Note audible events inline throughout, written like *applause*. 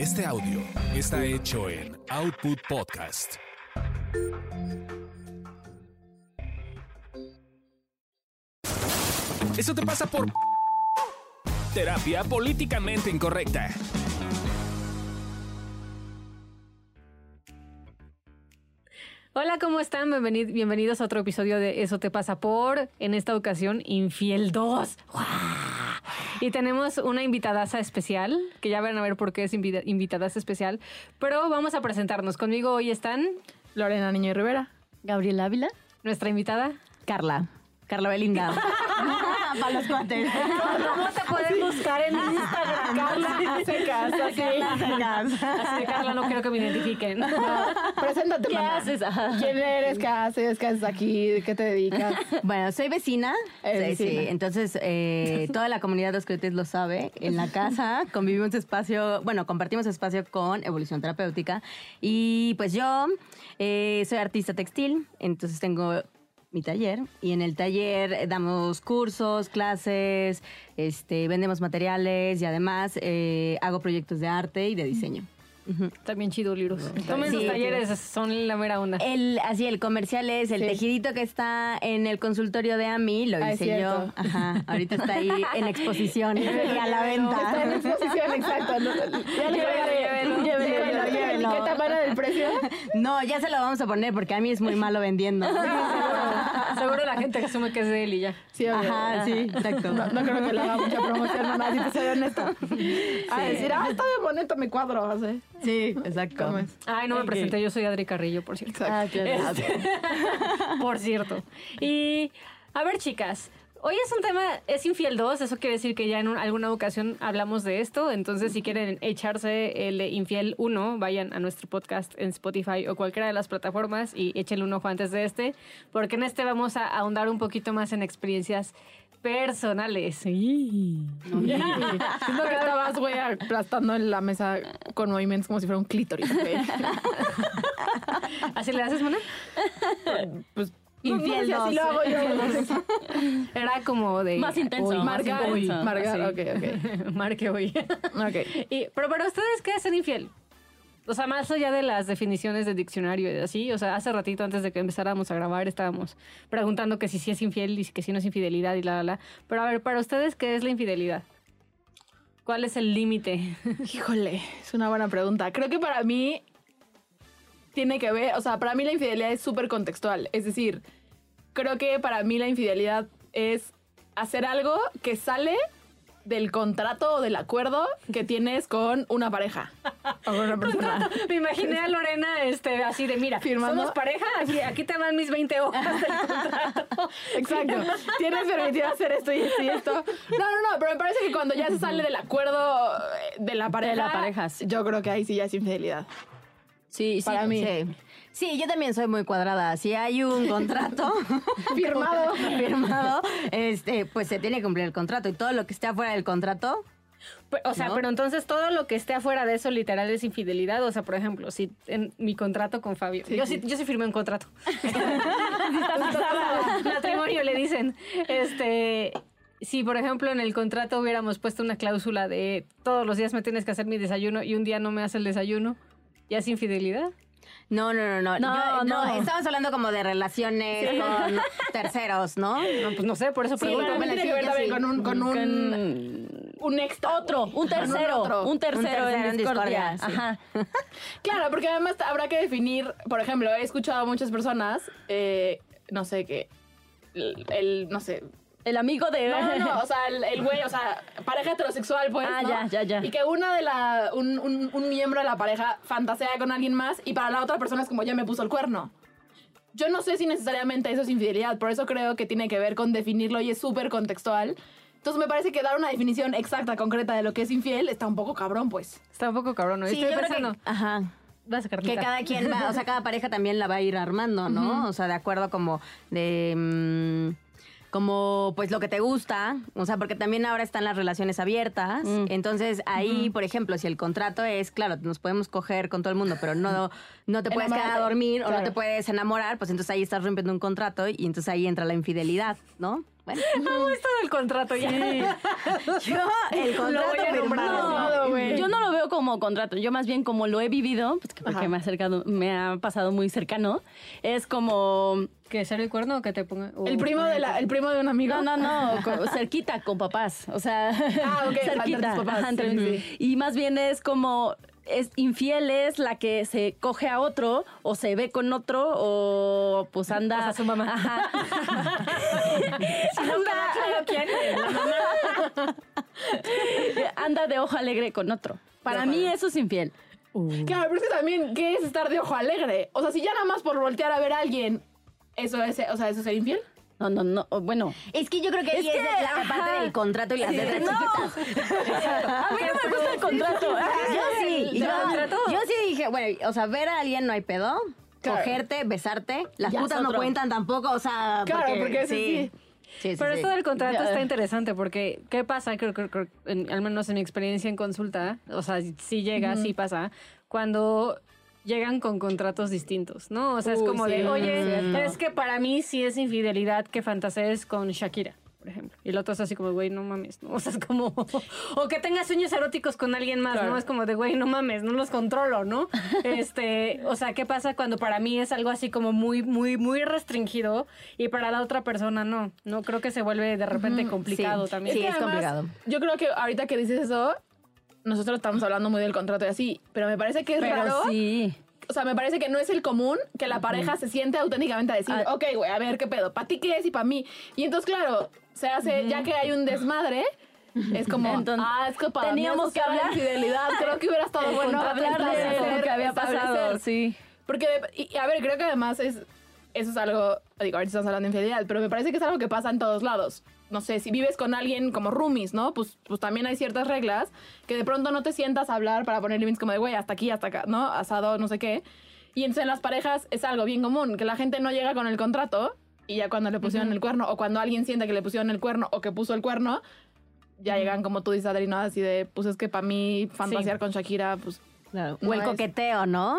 Este audio está hecho en Output Podcast. Eso te pasa por terapia políticamente incorrecta. Hola, ¿cómo están? Bienveni- bienvenidos a otro episodio de Eso te pasa por, en esta ocasión, Infiel 2. ¡Guau! Y tenemos una invitadaza especial, que ya van a ver por qué es invita- invitadaza especial, pero vamos a presentarnos. Conmigo hoy están Lorena Niño y Rivera. Gabriel Ávila. nuestra invitada. Carla. Carla Belinda. *laughs* Para los cuates. ¿Cómo te pueden buscar en Instagram? Carla Se casa, sí. Así de Carla, no quiero que me identifiquen. Preséntate, ¿Qué haces? Ajá. ¿Quién eres? ¿Qué haces? ¿Qué haces aquí? ¿De qué te dedicas? *laughs* Bueno, soy vecina. Eres sí, vecina. sí. Entonces, eh, *laughs* toda la comunidad de Oscretes lo sabe. En la casa *laughs* convivimos espacio, bueno, compartimos espacio con Evolución Terapéutica. Y pues yo eh, soy artista textil, entonces tengo mi taller y en el taller eh, damos cursos, clases, este, vendemos materiales y además eh, hago proyectos de arte y de diseño. También chido, libros. Tomen sus Sí, talleres, son la mera onda. El, así, el comercial es el Sí. tejidito que está en el consultorio de Ami, lo Ah, hice yo. Ajá, ahorita está ahí en exposición *laughs* y a la Está en venta. exposición, exacto. No, Ya *laughs* le No, ya se lo vamos a poner porque a mí es muy malo vendiendo. *laughs* Seguro la gente asume que es de él y ya. Sí, obvio. Ajá, sí, exacto. No, no creo que le haga mucha promoción, mamá, si te soy honesta. A decir, ah, está bien bonito mi cuadro, así. Sí, exacto. Ay, no me presenté, yo soy Adri Carrillo, por cierto. Exacto. Ah. Este, *laughs* por cierto. Y, a ver, chicas. Hoy es un tema, es infiel 2, eso quiere decir que ya en un- alguna ocasión hablamos de esto, entonces si quieren echarse el de infiel 1, vayan a nuestro podcast en Spotify o cualquiera de las plataformas y échenle un ojo antes de este, porque en este vamos a ahondar un poquito más en experiencias personales. Sí. Siento que estabas, güey, aplastando en la mesa con movimientos como si fuera un clítoris. ¿Así le haces, Mona? Pues, Infiel no, no sé, lo hago yo. *laughs* Era como de... Más intenso, Uy, más intenso. Sí. ok, ok. *laughs* Marque hoy. Ok. Y, pero para ustedes, ¿qué es ser infiel? O sea, más allá de las definiciones de diccionario y así, o sea, hace ratito antes de que empezáramos a grabar estábamos preguntando que si sí es infiel y que si no es infidelidad y la, la, la. Pero a ver, para ustedes, ¿qué es la infidelidad? ¿Cuál es el límite? Híjole, es una buena pregunta. Creo que para mí tiene que ver, o sea, para mí la infidelidad es súper contextual. Es decir, creo que para mí la infidelidad es hacer algo que sale del contrato o del acuerdo que tienes con una pareja *laughs* o con una persona. Me imaginé a Lorena este, así de, mira, Firmando. somos pareja, aquí, aquí te van mis 20 hojas del contrato. *laughs* Exacto. *laughs* Tienes permitido hacer esto y esto y esto. No, no, no, pero me parece que cuando ya se sale del acuerdo eh, de la pareja, De la pareja, sí. yo creo que ahí sí ya es infidelidad. Sí, sí. Para mí. Sí. Sí, yo también soy muy cuadrada. Si hay un contrato *laughs* Firmado. *laughs* firmado, este, pues se tiene que cumplir el contrato y todo lo que esté afuera del contrato, Pe- O sea, ¿No? pero entonces todo lo que esté afuera de eso literal es infidelidad. O sea, por ejemplo, si en mi contrato con Fabio, Sí, yo sí. sí, yo sí firmé un contrato. *laughs* Matrimonio le dicen. Este, si por ejemplo en el contrato hubiéramos puesto una cláusula de todos los días me tienes que hacer mi desayuno y un día no me hace el desayuno, ¿ya es infidelidad? No, no, no, no. No, Yo- no. Estamos hablando como de relaciones con *laughs* terceros, ¿no? No, pues no sé, por eso Sí, pregunto. para mí bueno, tiene sí, que ver yo también sí. con un, con un, un extra. Otro, un tercero, otro. un tercero, Un tercero en en discordia. Ajá. *laughs* Claro, porque además habrá que definir, por ejemplo, he escuchado a muchas personas, eh, no sé, que el, el- no sé, El amigo de. No, no, no, o sea, el, el güey, o sea, pareja heterosexual, pues. Ah, ¿no? ya, ya, ya. Y que una de la. Un, un- un miembro de la pareja fantasea con alguien más y para la otra persona es como ya me puso el cuerno. Yo no sé si necesariamente eso es infidelidad, por eso creo que tiene que ver con definirlo y es súper contextual. Entonces me parece que dar una definición exacta, concreta de lo que es infiel está un poco cabrón, pues. Está un poco cabrón, ¿no? Sí, Estoy yo creo pensando. que, ajá, Vas a que cada quien va, o sea, cada pareja también la va a ir armando, ¿no? O sea, de acuerdo como de... mm, como pues lo que te gusta, o sea, porque también ahora están las relaciones abiertas, entonces ahí, por ejemplo, si el contrato es, claro, nos podemos coger con todo el mundo, pero no, no te puedes quedar a dormir o no te puedes enamorar, pues entonces ahí estás rompiendo un contrato y entonces ahí entra la infidelidad, ¿no? Bueno, *laughs* Amo esto del contrato ya. *laughs* yo el contrato firmado. No, güey. Yo no lo veo como contrato, yo más bien como lo he vivido, pues que porque Ajá. me ha acercado, me ha pasado muy cercano, es como ¿Que ser el cuerno o que te ponga? El primo de la, el primo de un amigo. no, no, no, *laughs* cerquita con papás, o sea, Ah, ok, entre cerquita, tus papás, ajá, entre sí, mis- sí. y más bien es como es infiel es la que se coge a otro o se ve con otro o pues anda O sea, su mamá. Ajá. *laughs* Si no queda claro quién es, la mamá. anda de ojo alegre con otro. Para mí eso es infiel. Claro, pero es que también, ¿qué es estar de ojo alegre? O sea, si ya nada más por voltear a ver a alguien, eso es, o sea, eso es ser infiel. No, no, no, bueno. Es que yo creo que ahí Es es, que, la ajá. parte del contrato y las letras chiquitas. *laughs* A mí no me gusta el contrato. *laughs* Yo sí, ¿Te yo, sí dije, bueno, o sea, ver a alguien no hay pedo. Claro. Cogerte, besarte, las Ya es putas no cuentan tampoco, o sea, Claro, porque sí. Sí, sí, Pero sí. esto del contrato Ya. está interesante porque, ¿qué pasa? Creo que, al menos en mi experiencia en consulta, o sea, sí llega, sí pasa, cuando llegan con contratos distintos, ¿no? O sea, es como sí, de, oye, cierto. es que para mí sí es infidelidad que fantasees con Shakira. Por ejemplo. Y el otro es así como, güey, no mames, ¿no? *laughs* O sea, es como. *laughs* O que tengas sueños eróticos con alguien más, Claro. ¿no? Es como de, güey, no mames, no los controlo, ¿no? *laughs* Este. O sea, ¿qué pasa cuando para mí es algo así como muy, muy, muy restringido y para la otra persona no? No creo que se vuelve de repente complicado Sí. también. Sí, que es complicado. Yo creo que ahorita que dices eso, nosotros estamos hablando muy del contrato y así, pero me parece que es Pero raro. sí. O sea, me parece que no es el común que la pareja se siente auténticamente a decir, Ah. ok, güey, a ver qué pedo, ¿para ti qué es y para mí? Y entonces, claro, se hace, ya que hay un desmadre, es como, Entonces, ah, es que para teníamos mí que hablar. infidelidad. Creo que hubiera estado *laughs* bueno hablar de lo que había pasado, sí. Porque, y a ver, creo que además es, eso es algo, digo, ahorita estamos hablando de infidelidad, pero me parece que es algo que pasa en todos lados. No sé, si vives con alguien como roomies, ¿no? Pues, pues también hay ciertas reglas que de pronto no te sientas a hablar para poner límites como de, güey, hasta aquí, hasta acá, ¿no? Asado, no sé qué. Y entonces en las parejas es algo bien común, que la gente no llega con el contrato y ya cuando le pusieron el cuerno, o cuando alguien siente que le pusieron el cuerno o que puso el cuerno, ya llegan como tú dices, Adri, ¿no? Así de, pues es que para mí fantasear con Shakira, pues... Claro. No o el es- coqueteo, ¿no?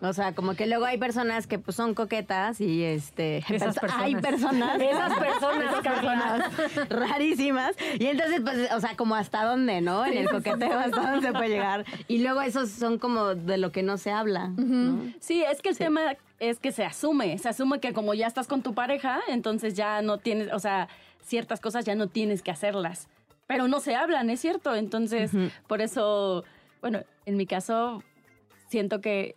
O sea, como que luego hay personas que pues, son coquetas y este Esas perso- personas. hay personas Esas personas, personas rarísimas. Y entonces pues o sea como hasta dónde no en el coqueteo hasta dónde se puede llegar. Y luego esos son como de lo que no se habla ¿no? Sí, es que el tema es que se asume, se asume que como ya estás con tu pareja, entonces ya no tienes, o sea, ciertas cosas ya no tienes que hacerlas, pero no se hablan, es cierto, entonces por eso, bueno, en mi caso siento que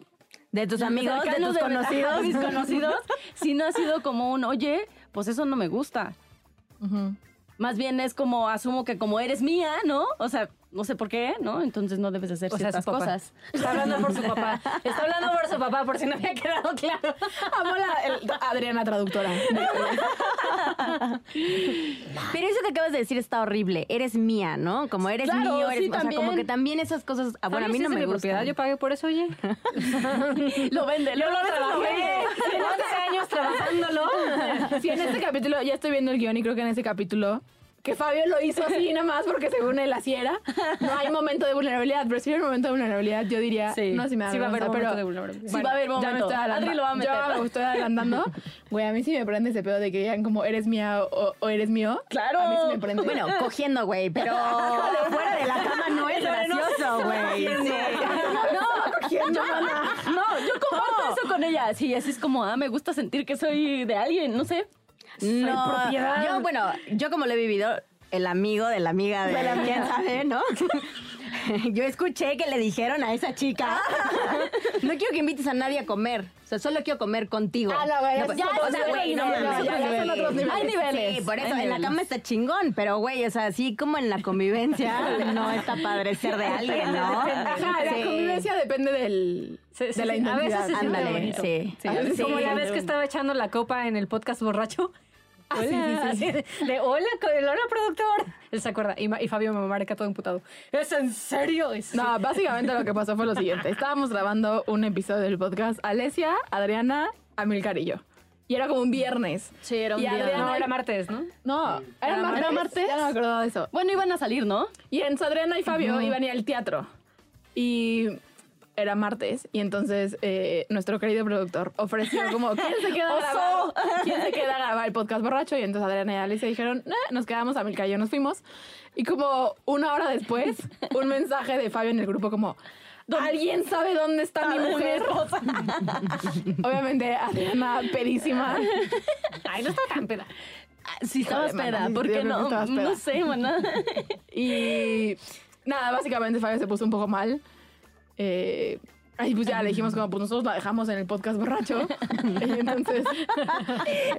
de tus amigos de tus conocidos *laughs* mis conocidos, si no ha sido como un, oye, pues eso no me gusta. Más bien es como, asumo que como eres mía, ¿no? O sea, no sé por qué, ¿no? Entonces no debes hacer O ciertas cosas. Está hablando por su papá. Está hablando por su papá, por si no había quedado claro. Amo la el- Adriana traductora. pero eso que acabas de decir está horrible eres mía no como eres Claro, mío eres sí, o sea como también. que también esas cosas ah, bueno a mí no sí me gusta propiedad, yo pagué por eso, oye. *laughs* Lo vende, Yo lo lo trabajé. vende. 11 años trabajándolo. *laughs* Sí, en este capítulo, ya estoy viendo el guion y creo que en ese capítulo, que Fabio lo hizo así nada más porque según él así era, no hay momento de vulnerabilidad, pero si hay un momento de vulnerabilidad, yo diría, Sí. no si me da Sí va a haber momento pero, de vulnerabilidad. Sí va a haber Ya me momento. estoy adelantando. Adri lo va a meter. Yo me *laughs* estoy adelantando. Güey, a mí sí me prende ese pedo de que digan como eres mía o, o eres mío. Claro. A mí sí me prende. bueno cogiendo güey pero *laughs* fuera de la cama no es *laughs* gracioso güey Sí. No, cogiendo, no, yo comparto eso con ella. Sí, así es como, ah, me gusta sentir que soy de alguien, no sé. No, propiedad. yo, bueno, yo como lo he vivido, el amigo de la amiga de, quién sabe, ¿no? *laughs* *laughs* Yo escuché que le dijeron a esa chica, *laughs* no quiero que invites a nadie a comer, o sea, solo quiero comer contigo. Ah, no, güey, No, ya, son o sea, güey, no niveles, mames, ya, ya son otros niveles. Hay niveles. Sí, por eso, en la cama está chingón, pero güey, o sea, así como en la convivencia, *laughs* no está padre ser de alguien, ¿no? Ajá, la Sí. convivencia depende del, Sí, sí, de la sí. A veces siente Ándale, bonito. sí. Como la vez que estaba echando la copa en el podcast borracho. Ah, sí, sí, sí. Así *laughs* de, de, hola, hola, productor. Él se acuerda. Y, Fabio me marca todo imputado. ¿Es en serio? Sí. No, *laughs* básicamente lo que pasó fue lo siguiente. Estábamos grabando un episodio del podcast Alesia, Adriana, Amilcar y yo. Y era como un viernes. Sí, era un. Adriana- No, era martes, ¿no? No, era, ¿Era martes. martes? martes? Ya no me acordaba de eso. Bueno, iban a salir, ¿no? Y en Adriana y Fabio iban a ir al teatro. Y era martes. Y entonces eh, nuestro querido productor ofreció como, ¿quién se queda a grabar? ¿Quién se queda a grabar el podcast borracho? Y entonces Adriana y Alicia dijeron, "Eh, nos quedamos, Amilcar y yo nos fuimos. Y como una hora después, un mensaje de Fabio en el grupo como, ¿alguien sabe dónde está mi mujer? *laughs* Obviamente, Adriana, pedísima. Ay, no está tan peda. Sí, peda. ¿Por sí, qué yo creo que no? peda. No sé, mana. *laughs* Y nada, básicamente Fabio se puso un poco mal. Eh, Ahí pues ya le dijimos como, pues nosotros la dejamos en el podcast borracho. *laughs* Y entonces...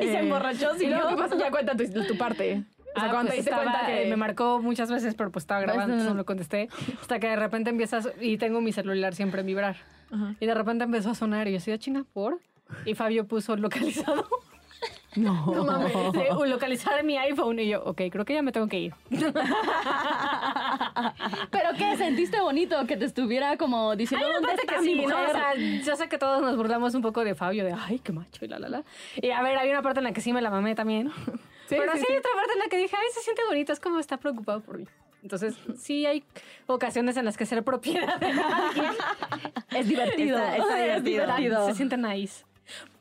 Y se eh, emborrachó, ¿sí? luego, ¿qué pasa? Ya cuenta tu, tu parte. O sea, Ah, cuando pues te estaba, cuenta que... eh, me marcó muchas veces, pero pues estaba grabando, entonces no lo contesté. Hasta que de repente empiezas, y tengo mi celular siempre en vibrar. Ajá. Y de repente empezó a sonar y yo decía, China, ¿por? Y Fabio puso localizado. *laughs* No mames. Sí, "Uh, localizar mi iPhone. Y yo, ok, creo que ya me tengo que ir. *laughs* ¿Pero qué? ¿Sentiste bonito que te estuviera como diciendo Ay, dónde está que mi sí, ¿no? O sea, yo sé que todos nos burlamos un poco de Fabio, de ay, qué macho y la la la. Y a ver, hay una parte en la que sí me la mamé también. Sí, *laughs* Pero sí, sí, hay otra parte en la que dije, ay, se siente bonito, es como está preocupado por mí. Entonces, sí hay ocasiones en las que ser propiedad de alguien Es divertido. Está- está es divertido. divertido. se siente nice.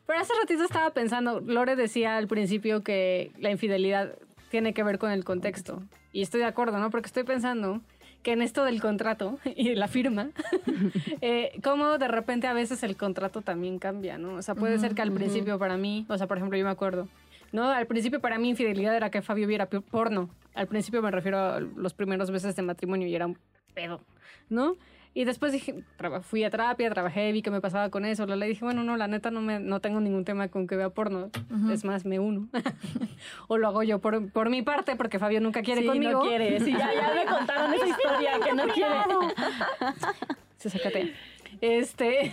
Pero hace ratito estaba pensando, Lore decía al principio que la infidelidad tiene que ver con el contexto. Y estoy de acuerdo, ¿no? Porque estoy pensando que en esto del contrato *laughs* y de la firma, *laughs* eh, cómo de repente a veces el contrato también cambia, ¿no? O sea, puede ser que al principio para mí, o sea, por ejemplo, yo me acuerdo, ¿no? Al principio para mí infidelidad era que Fabio viera porno. Al principio me refiero a los primeros meses de matrimonio y era un pedo, ¿no? Y después dije, fui a terapia, trabajé, vi qué me pasaba con eso. Le dije, bueno, no, la neta no, me, no tengo ningún tema con que vea porno. Es más, me uno. *laughs* o lo hago yo por, por mi parte, porque Fabio nunca quiere Sí, conmigo. no quiere. Sí, ya, ya me contaron esa *laughs* historia que no quiere. Se sácate. Este.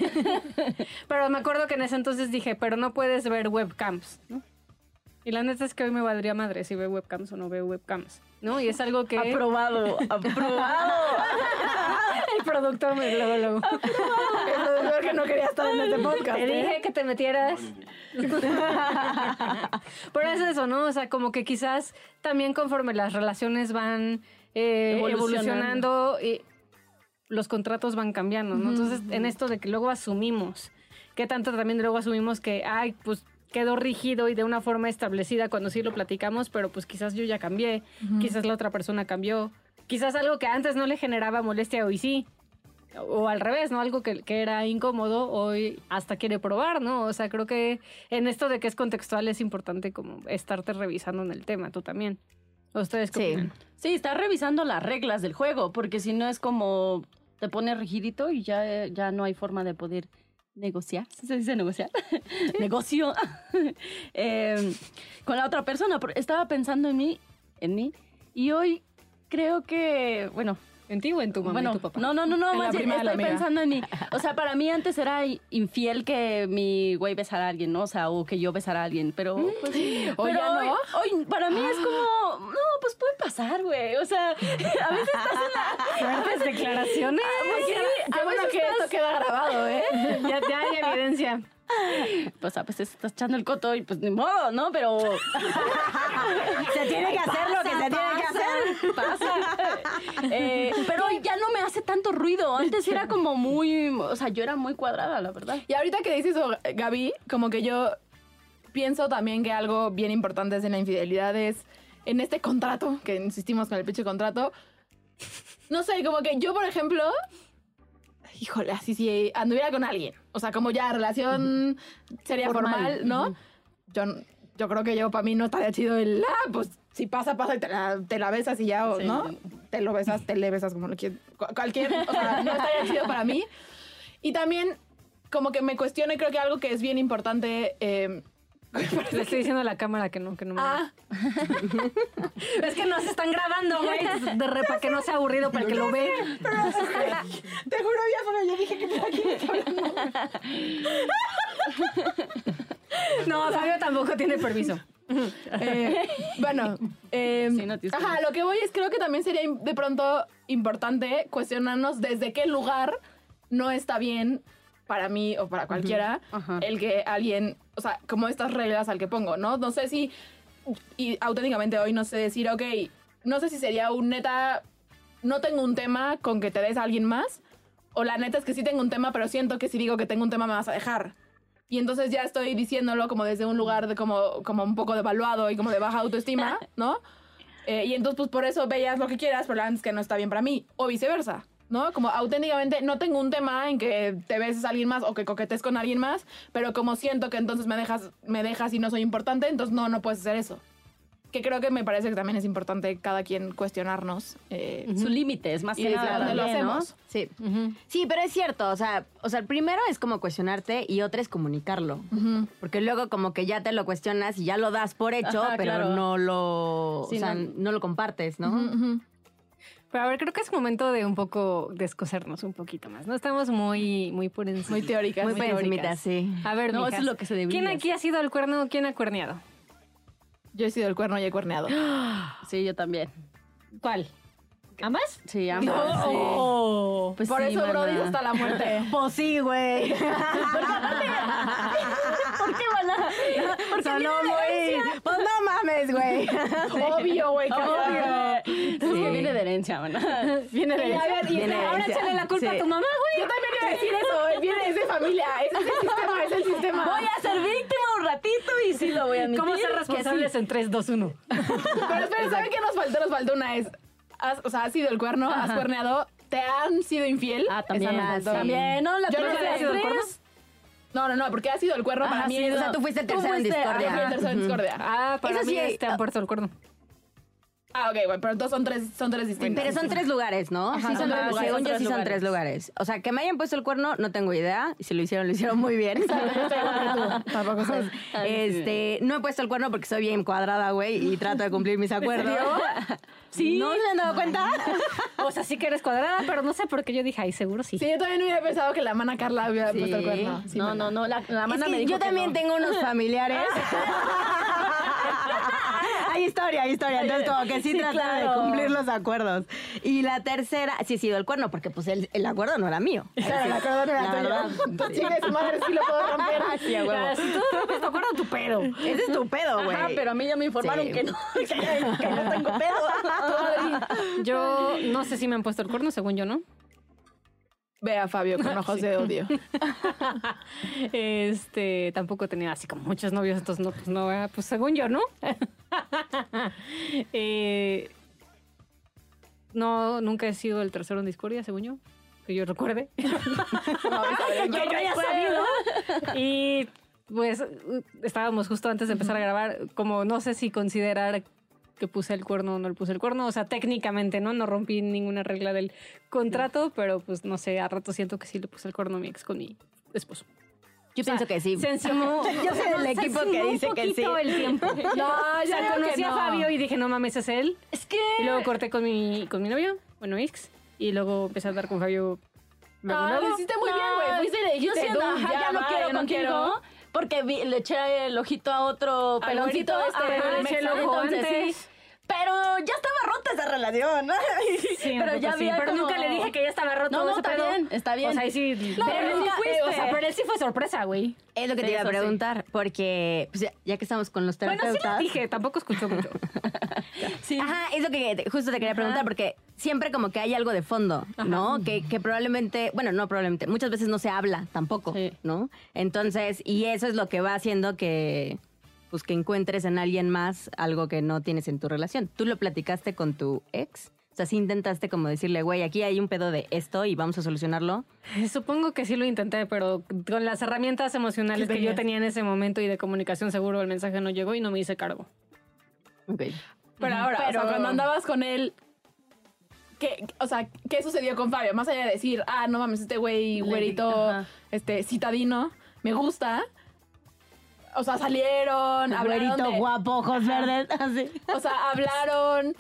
*laughs* pero me acuerdo que en ese entonces dije, pero no puedes ver webcams, ¿no? Y la neta es que hoy me valdría madre si veo webcams o no veo webcams, ¿no? Y es algo que Aprobado, aprobado. El productor me luego, luego. El productor que no quería estar en este podcast. Te ¿eh? dije que te metieras. *laughs* Pero es eso, ¿no? O sea, como que quizás también conforme las relaciones van eh, Evolucionando. evolucionando, y los contratos van cambiando, ¿no? Entonces, en esto de que luego asumimos, que tanto también luego asumimos que, ay, pues quedó rígido y de una forma establecida cuando sí lo platicamos, pero pues quizás yo ya cambié, quizás la otra persona cambió, quizás algo que antes no le generaba molestia hoy sí. O al revés, ¿no? Algo que, que era incómodo, hoy hasta quiere probar, ¿no? O sea, creo que en esto de que es contextual es importante como estarte revisando en el tema, tú también. ¿O ¿Ustedes qué Sí. opinan? Sí, está revisando las reglas del juego, porque si no es como te pone rigidito y ya, ya no hay forma de poder negociar. ¿Sí ¿Se dice negociar? *laughs* Negocio. *laughs* Eh, con la otra persona. Estaba pensando en mí, en mí, y hoy creo que, bueno, ¿En ti o en tu mamá bueno, y tu papá? no, no, no, no, más bien estoy pensando en mí. *laughs* O sea, para mí antes era infiel que mi güey besara a alguien, ¿no? O sea, o que yo besara a alguien, pero pues, *laughs* ¿O pero ya no? hoy, hoy para mí es como, no, pues puede pasar, güey. O sea, *laughs* a veces estás en la Fuertes declaraciones. pues sí, a bueno veces que estás- esto queda grabado, ¿eh? ya, ya hay evidencia. *laughs* pues a veces estás echando el coto y pues ni modo, ¿no? Pero *laughs* Se tiene que hacer lo que se tiene que hacer. pasa. *laughs* Eh, pero hoy ya no me hace tanto ruido. Antes era como muy, o sea, yo era muy cuadrada, la verdad. Y ahorita que dices eso, Gaby, como que yo pienso también que algo bien importante es en la infidelidad es en este contrato, que insistimos con el pinche contrato. No sé, como que yo, por ejemplo, híjole, así si anduviera con alguien, o sea, como ya relación sería formal, Formal, ¿no? Yo, yo creo que yo, para mí, no estaría chido el, ah, pues si pasa, pasa y te la, te la besas y ya, Sí. ¿no? Te lo besas, te le besas, como lo quieras. Cu- Cualquier, o sea, no estaría chido para mí. Y también, como que me cuestiono y creo que algo que es bien importante. eh, Le estoy diciendo a la cámara que no, que no me... ah, Es que nos están grabando, güey. De re, para que no sea aburrido para el que lo ve. te juro, ya solo yo dije que está hablando. No, Fabio tampoco tiene permiso. Eh, bueno, eh, Sí, no ajá, lo que voy es creo que también sería de pronto importante cuestionarnos desde qué lugar no está bien para mí o para cualquiera el que alguien, o sea, como estas reglas al que pongo, ¿no? No sé si, y auténticamente hoy no sé decir, ok, no sé si sería un neta, no tengo un tema con que te des a alguien más, o la neta es que sí tengo un tema, pero siento que si digo que tengo un tema me vas a dejar. Y entonces ya estoy diciéndolo como desde un lugar de como, como un poco devaluado y como de baja autoestima, *laughs* ¿no? Eh, y entonces, pues por eso veías lo que quieras, pero la verdad es que no está bien para mí. O viceversa. ¿No? Como auténticamente no tengo un tema en que te beses a alguien más o que coquetes con alguien más, pero como siento que entonces me dejas, me dejas y no soy importante, entonces no, no puedes hacer eso. Que creo que me parece que también es importante cada quien cuestionarnos. eh, Su límite es más que nada dónde lo hacemos. Sí. Sí, pero es cierto, o sea, o sea, el primero es como cuestionarte y otra es comunicarlo. Porque luego como que ya te lo cuestionas y ya lo das por hecho, Ajá, pero claro. no lo, Sí, o sea, no. no. lo compartes, ¿no? Pero a ver, creo que es momento de un poco descosernos un poquito más. No estamos muy, muy por encima. Muy teóricas. Muy por encimita, teóricas. sí. A ver, No, eso mijas, es lo que se debería ¿Quién aquí ha sido el cuerno o quién ha cuerneado? Yo he sido el cuerno y he cuerneado. *gasps* Sí, yo también. ¿Cuál? ¿Ambas? Sí, ambas. Oh. sí. Pues Por sí, eso. Brody, hasta la muerte. *laughs* Pues sí, güey. *laughs* ¿Por qué van a...? Porque no, güey. Pues no mames, güey. *laughs* Obvio, güey. Obvio. Es que Sí. viene de herencia, mana. *laughs* Viene de A ver, y Viene ahora herencia. échale la culpa Sí. a tu mamá, güey. Yo también iba a decir *laughs* eso. Viene es de familia. Ese es el sistema, es el sistema. Voy a ser víctima un ratito y sí lo voy a admitir. ¿Cómo ser responsables sí. en 3, 2, 1? Pero espera, ¿saben qué nos faltó? Nos faltó una es. has- o sea, has sido el cuerno, has cuerneado, te han sido infiel. Ah, también. Esa. También, ¿no? La Yo no sé, ¿has de sido el cuerno? No, no, no, porque ha sido el cuerno para Ajá, mí. sí, es- O sea, tú fuiste el tercero en el discordia. tercero en discordia. Ah, para Eso mí sí, han ah. puesto el cuerno. Ah, ok, bueno, pero entonces son tres, son tres distintas. Pero son tres lugares, ¿no? Ajá, sí, son tres lugares, Según yo, sí son lugares. tres lugares. O sea, que me hayan puesto el cuerno, no tengo idea. Y si lo hicieron, lo hicieron muy bien. *laughs* Tampoco sé. *laughs* Este, no he puesto el cuerno porque soy bien cuadrada, güey, y trato de cumplir mis acuerdos. *laughs* Sí. ¿No se han dado cuenta? O sea, sí que eres cuadrada, pero no sé por qué yo dije, ay, seguro sí. Sí, yo también hubiera pensado que la mana Carla hubiera Sí. puesto el cuerno. Sí, No, no, no. La, la Es mana que me dijo yo que también no. tengo unos familiares. Hay historia, hay historia. Entonces, como que sí, Sí, trataba de claro. cumplir los acuerdos. Y la tercera, sí he sido el cuerno, porque pues el, el acuerdo no era mío. Claro, el acuerdo no era La tuyo. verdad. Entonces, chingue su madre, sí lo puedo romper. *laughs* Sí, a huevo. Si tú rompes tu acuerdo, tu pedo. Ese es tu pedo, güey. Ajá, pero a mí ya me informaron Sí. que no, *laughs* que, que no tengo pedo. *laughs* Yo no sé si me han puesto el cuerno, según yo, ¿no? Ve a Fabio con *laughs* ojos de odio. *laughs* Este, tampoco he tenido así como muchos novios, entonces no, pues no, ah, pues según yo, ¿no? *laughs* Eh, no, nunca he sido el tercero en discordia, según yo, que yo recuerde. No, yo haya sabido. Y pues estábamos justo antes de empezar a grabar, como no sé si considerar que puse el cuerno o no le puse el cuerno, o sea, técnicamente, ¿no? No rompí ninguna regla del contrato, pero pues no sé, a rato siento que sí le puse el cuerno a mi ex con mi esposo. Yo pienso que sí. Se encimó. *laughs* Yo soy del *laughs* equipo que dice que sí. el tiempo. *laughs* No, O yo sea, conocí que a no. Fabio y dije, no mames, es él. Es que... Y luego corté con mi, con mi novio, bueno, ex. Y luego empecé a andar con Fabio. No, luego. lo hiciste muy bien, güey. Fuiste le Yo siento, "Dum, ajá, ya, no va, quiero ya no contigo. quiero". Porque vi- le eché el ojito a otro peloncito güerito este. Ajá, el le eché el mexa. ojo Entonces, antes. sí. Pero ya estaba rota esa relación. *laughs* Sí, un pero ya sí, había pero como- nunca le dije que ya estaba roto No, no, está pedo. bien, está bien. O sea, ahí sí. No, pero, pero sí nunca, eh, o sea, pero él sí fue sorpresa, güey. Es lo que te Sí, iba a sí. preguntar, porque pues, ya, ya que estamos con los Bueno, terapeutas. sí le dije, tampoco escuchó mucho. *laughs* Sí. Ajá, es lo que te- justo te quería preguntar, porque siempre como que hay algo de fondo, ¿no? Que, que probablemente, bueno, no probablemente, muchas veces no se habla tampoco, Sí. ¿no? Entonces, y eso es lo que va haciendo que, pues, que encuentres en alguien más algo que no tienes en tu relación. ¿Tú lo platicaste con tu ex? O sea, sí intentaste como decirle, güey, aquí hay un pedo de esto y vamos a solucionarlo. Supongo que sí lo intenté, pero con las herramientas emocionales ¿Qué que yo tenía en ese momento y de comunicación seguro el mensaje no llegó y no me hice cargo. Ok. Pero ahora, o Pero- sea, cuando andabas con él, ¿qué, o sea, ¿qué sucedió con Fabio? Más allá de decir, ah, no mames, este güey güerito, ajá. este, citadino, me gusta. O sea, salieron, hablaron Güerito, de- guapo, ojos verdes, *laughs* así. O sea, hablaron,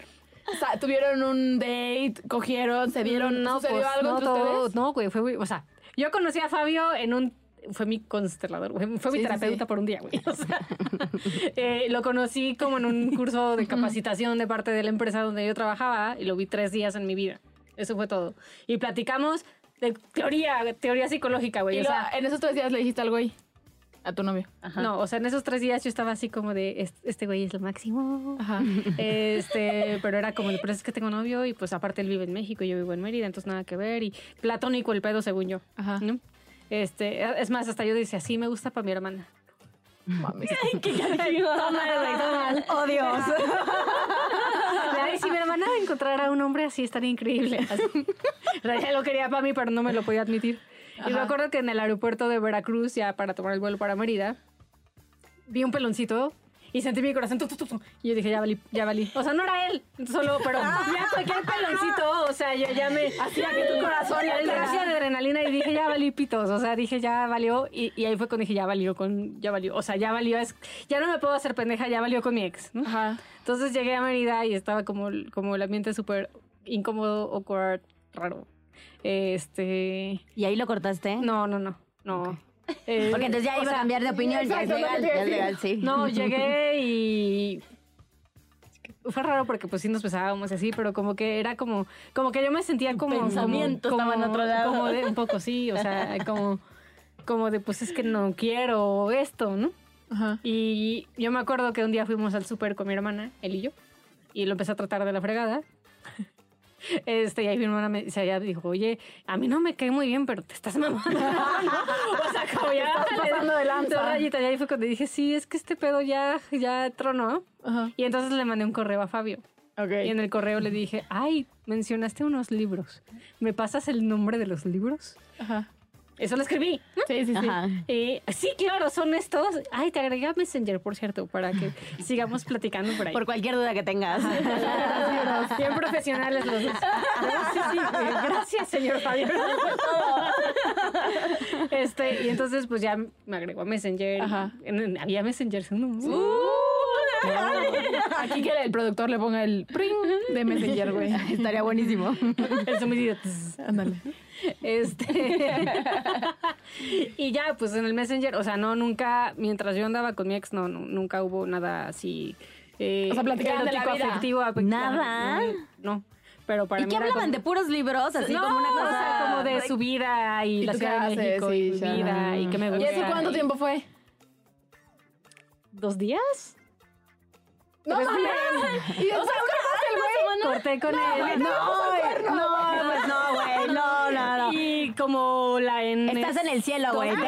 o sea, tuvieron un date, cogieron, se dieron, no, ¿sucedió pues, algo no, entre todo- ustedes? No, güey, fue, muy- o sea, yo conocí a Fabio en un fue mi constelador, güey, fue mi Sí, terapeuta sí. por un día, güey. O sea, *laughs* eh, lo conocí como en un curso de capacitación de parte de la empresa donde yo trabajaba y lo vi tres días en mi vida. Eso fue todo. Y platicamos de teoría, teoría psicológica, güey. O sea, en esos tres días le dijiste al güey, a tu novio. Ajá. no, o sea, en esos tres días yo estaba así como de, "Est- este güey es lo máximo. Ajá. Este, pero era como, pero es que tengo novio y pues aparte él vive en México y yo vivo en Mérida, entonces nada que ver. Y platónico el pedo, según yo. Ajá. ¿no? Este, es más, hasta yo decía, sí, me gusta para mi hermana. Mames. Toma, güey, toma. Oh, Dios. *laughs* Ay, si mi hermana encontrara a un hombre así, estaría increíble. *laughs* Así. Ella lo quería para mí, pero no me lo podía admitir. Y me acuerdo que en el aeropuerto de Veracruz, ya para tomar el vuelo para Mérida, vi un peloncito y sentí mi corazón. tu, tu, tu, tu. y yo dije, ya valí, ya valí. O sea, no era él, solo, pero *laughs* ya cualquier peloncito, o sea, ya, ya me hacía que tu corazón y el de adrenalina y dije, ya valí pitos. O sea, dije, ya valió. Y, y ahí fue cuando dije, ya valió con, ya valió. O sea, ya valió. Es, ya no me puedo hacer pendeja, ya valió con mi ex. ¿no? Ajá. Entonces llegué a Mérida y estaba como, como el ambiente súper incómodo, awkward, raro. Este. ¿Y ahí lo cortaste? No, no, no. No. Eh, Porque entonces ya o iba a cambiar de opinión, ya es legal, ya es legal, sí. No, *laughs* llegué y. Fue raro porque pues sí nos pesábamos y así, pero como que era como, como que yo me sentía como. pensamiento como, estaba en otro lado. Como de un poco, sí, o sea, *laughs* como, como de pues es que no quiero esto, ¿no? Ajá. Y yo me acuerdo que un día fuimos al súper con mi hermana, él y yo, y lo empecé a tratar de la fregada. Este, y ahí mi hermana me, ella dijo, oye, a mí no me cae muy bien, pero te estás mamando. *laughs* o sea, *laughs* como ya Estás pasando de lanza. rayita. Y ahí fue cuando dije, sí, es que este pedo ya, ya tronó. Ajá. Y entonces le mandé un correo a Fabio. Y en el correo le dije, ay, mencionaste unos libros. ¿Me pasas el nombre de los libros? Ajá. Eso lo escribí. Sí, sí, sí. Eh, sí, claro, son estos. Ay, te agregué a Messenger, por cierto, para que *laughs* sigamos platicando por ahí. Por cualquier duda que tengas. Bien profesionales los dos. Sí, sí, eh, *laughs* gracias, señor Fabio. *laughs* Este, y entonces, pues ya me agregó a Messenger. Ajá. Había Messenger. ¿no? Aquí que el productor le ponga el pring de Messenger, güey. *laughs* Estaría buenísimo. El. Ándale. Este. *laughs* y ya, pues en el Messenger, o sea, no, nunca, mientras yo andaba con mi ex, no, nu- nunca hubo nada así. Eh, O sea, platicaban de la erótico, vida. afectivo, ape- ¿Nada? No, no. pero para ¿Y mí qué hablaban? como- ¿De puros libros? Así no, como una cosa... o sea, como de su vida y, ¿Y la Ciudad de? México y Sí, su vida y que me ¿Y gusta. eso cuánto y- tiempo fue? ¿Dos días? No mames. *laughs* Y cortaste el güey. Corté con él. No, No, no, pues no, güey. No, no, no. Y como la en... Estás en el cielo, güey. *laughs*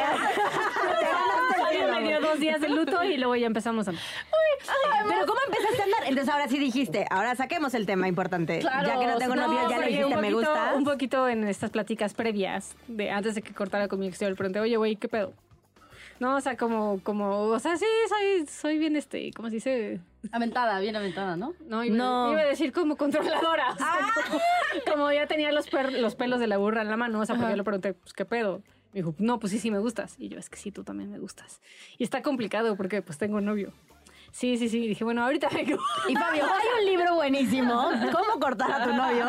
Me dio dos días de luto y luego ya empezamos a... Pero ¿cómo empezaste a andar? Entonces ahora sí dijiste, ahora saquemos el tema importante. Claro, ya que no tengo no, novio, ya le dijiste me gusta. Un poquito en estas pláticas previas, de antes de que cortara con mi ex, yo le pregunté, oye, güey, ¿qué pedo? No, o sea, como, como, o sea, sí, soy, soy bien, este, ¿cómo se dice? Aventada, bien aventada, ¿no? No, iba, No. iba a decir como controladora. o sea, como, como ya tenía los, per- los pelos de la burra en la mano, o sea, porque yo le pregunté, pues, ¿qué pedo? Me dijo, no, pues sí, sí me gustas. Y yo, es que sí, tú también me gustas. Y está complicado porque, pues, tengo novio. Sí, sí, sí. Dije, bueno, ahorita vengo. Y Fabio, hay un libro buenísimo, ¿Cómo cortar a tu novio?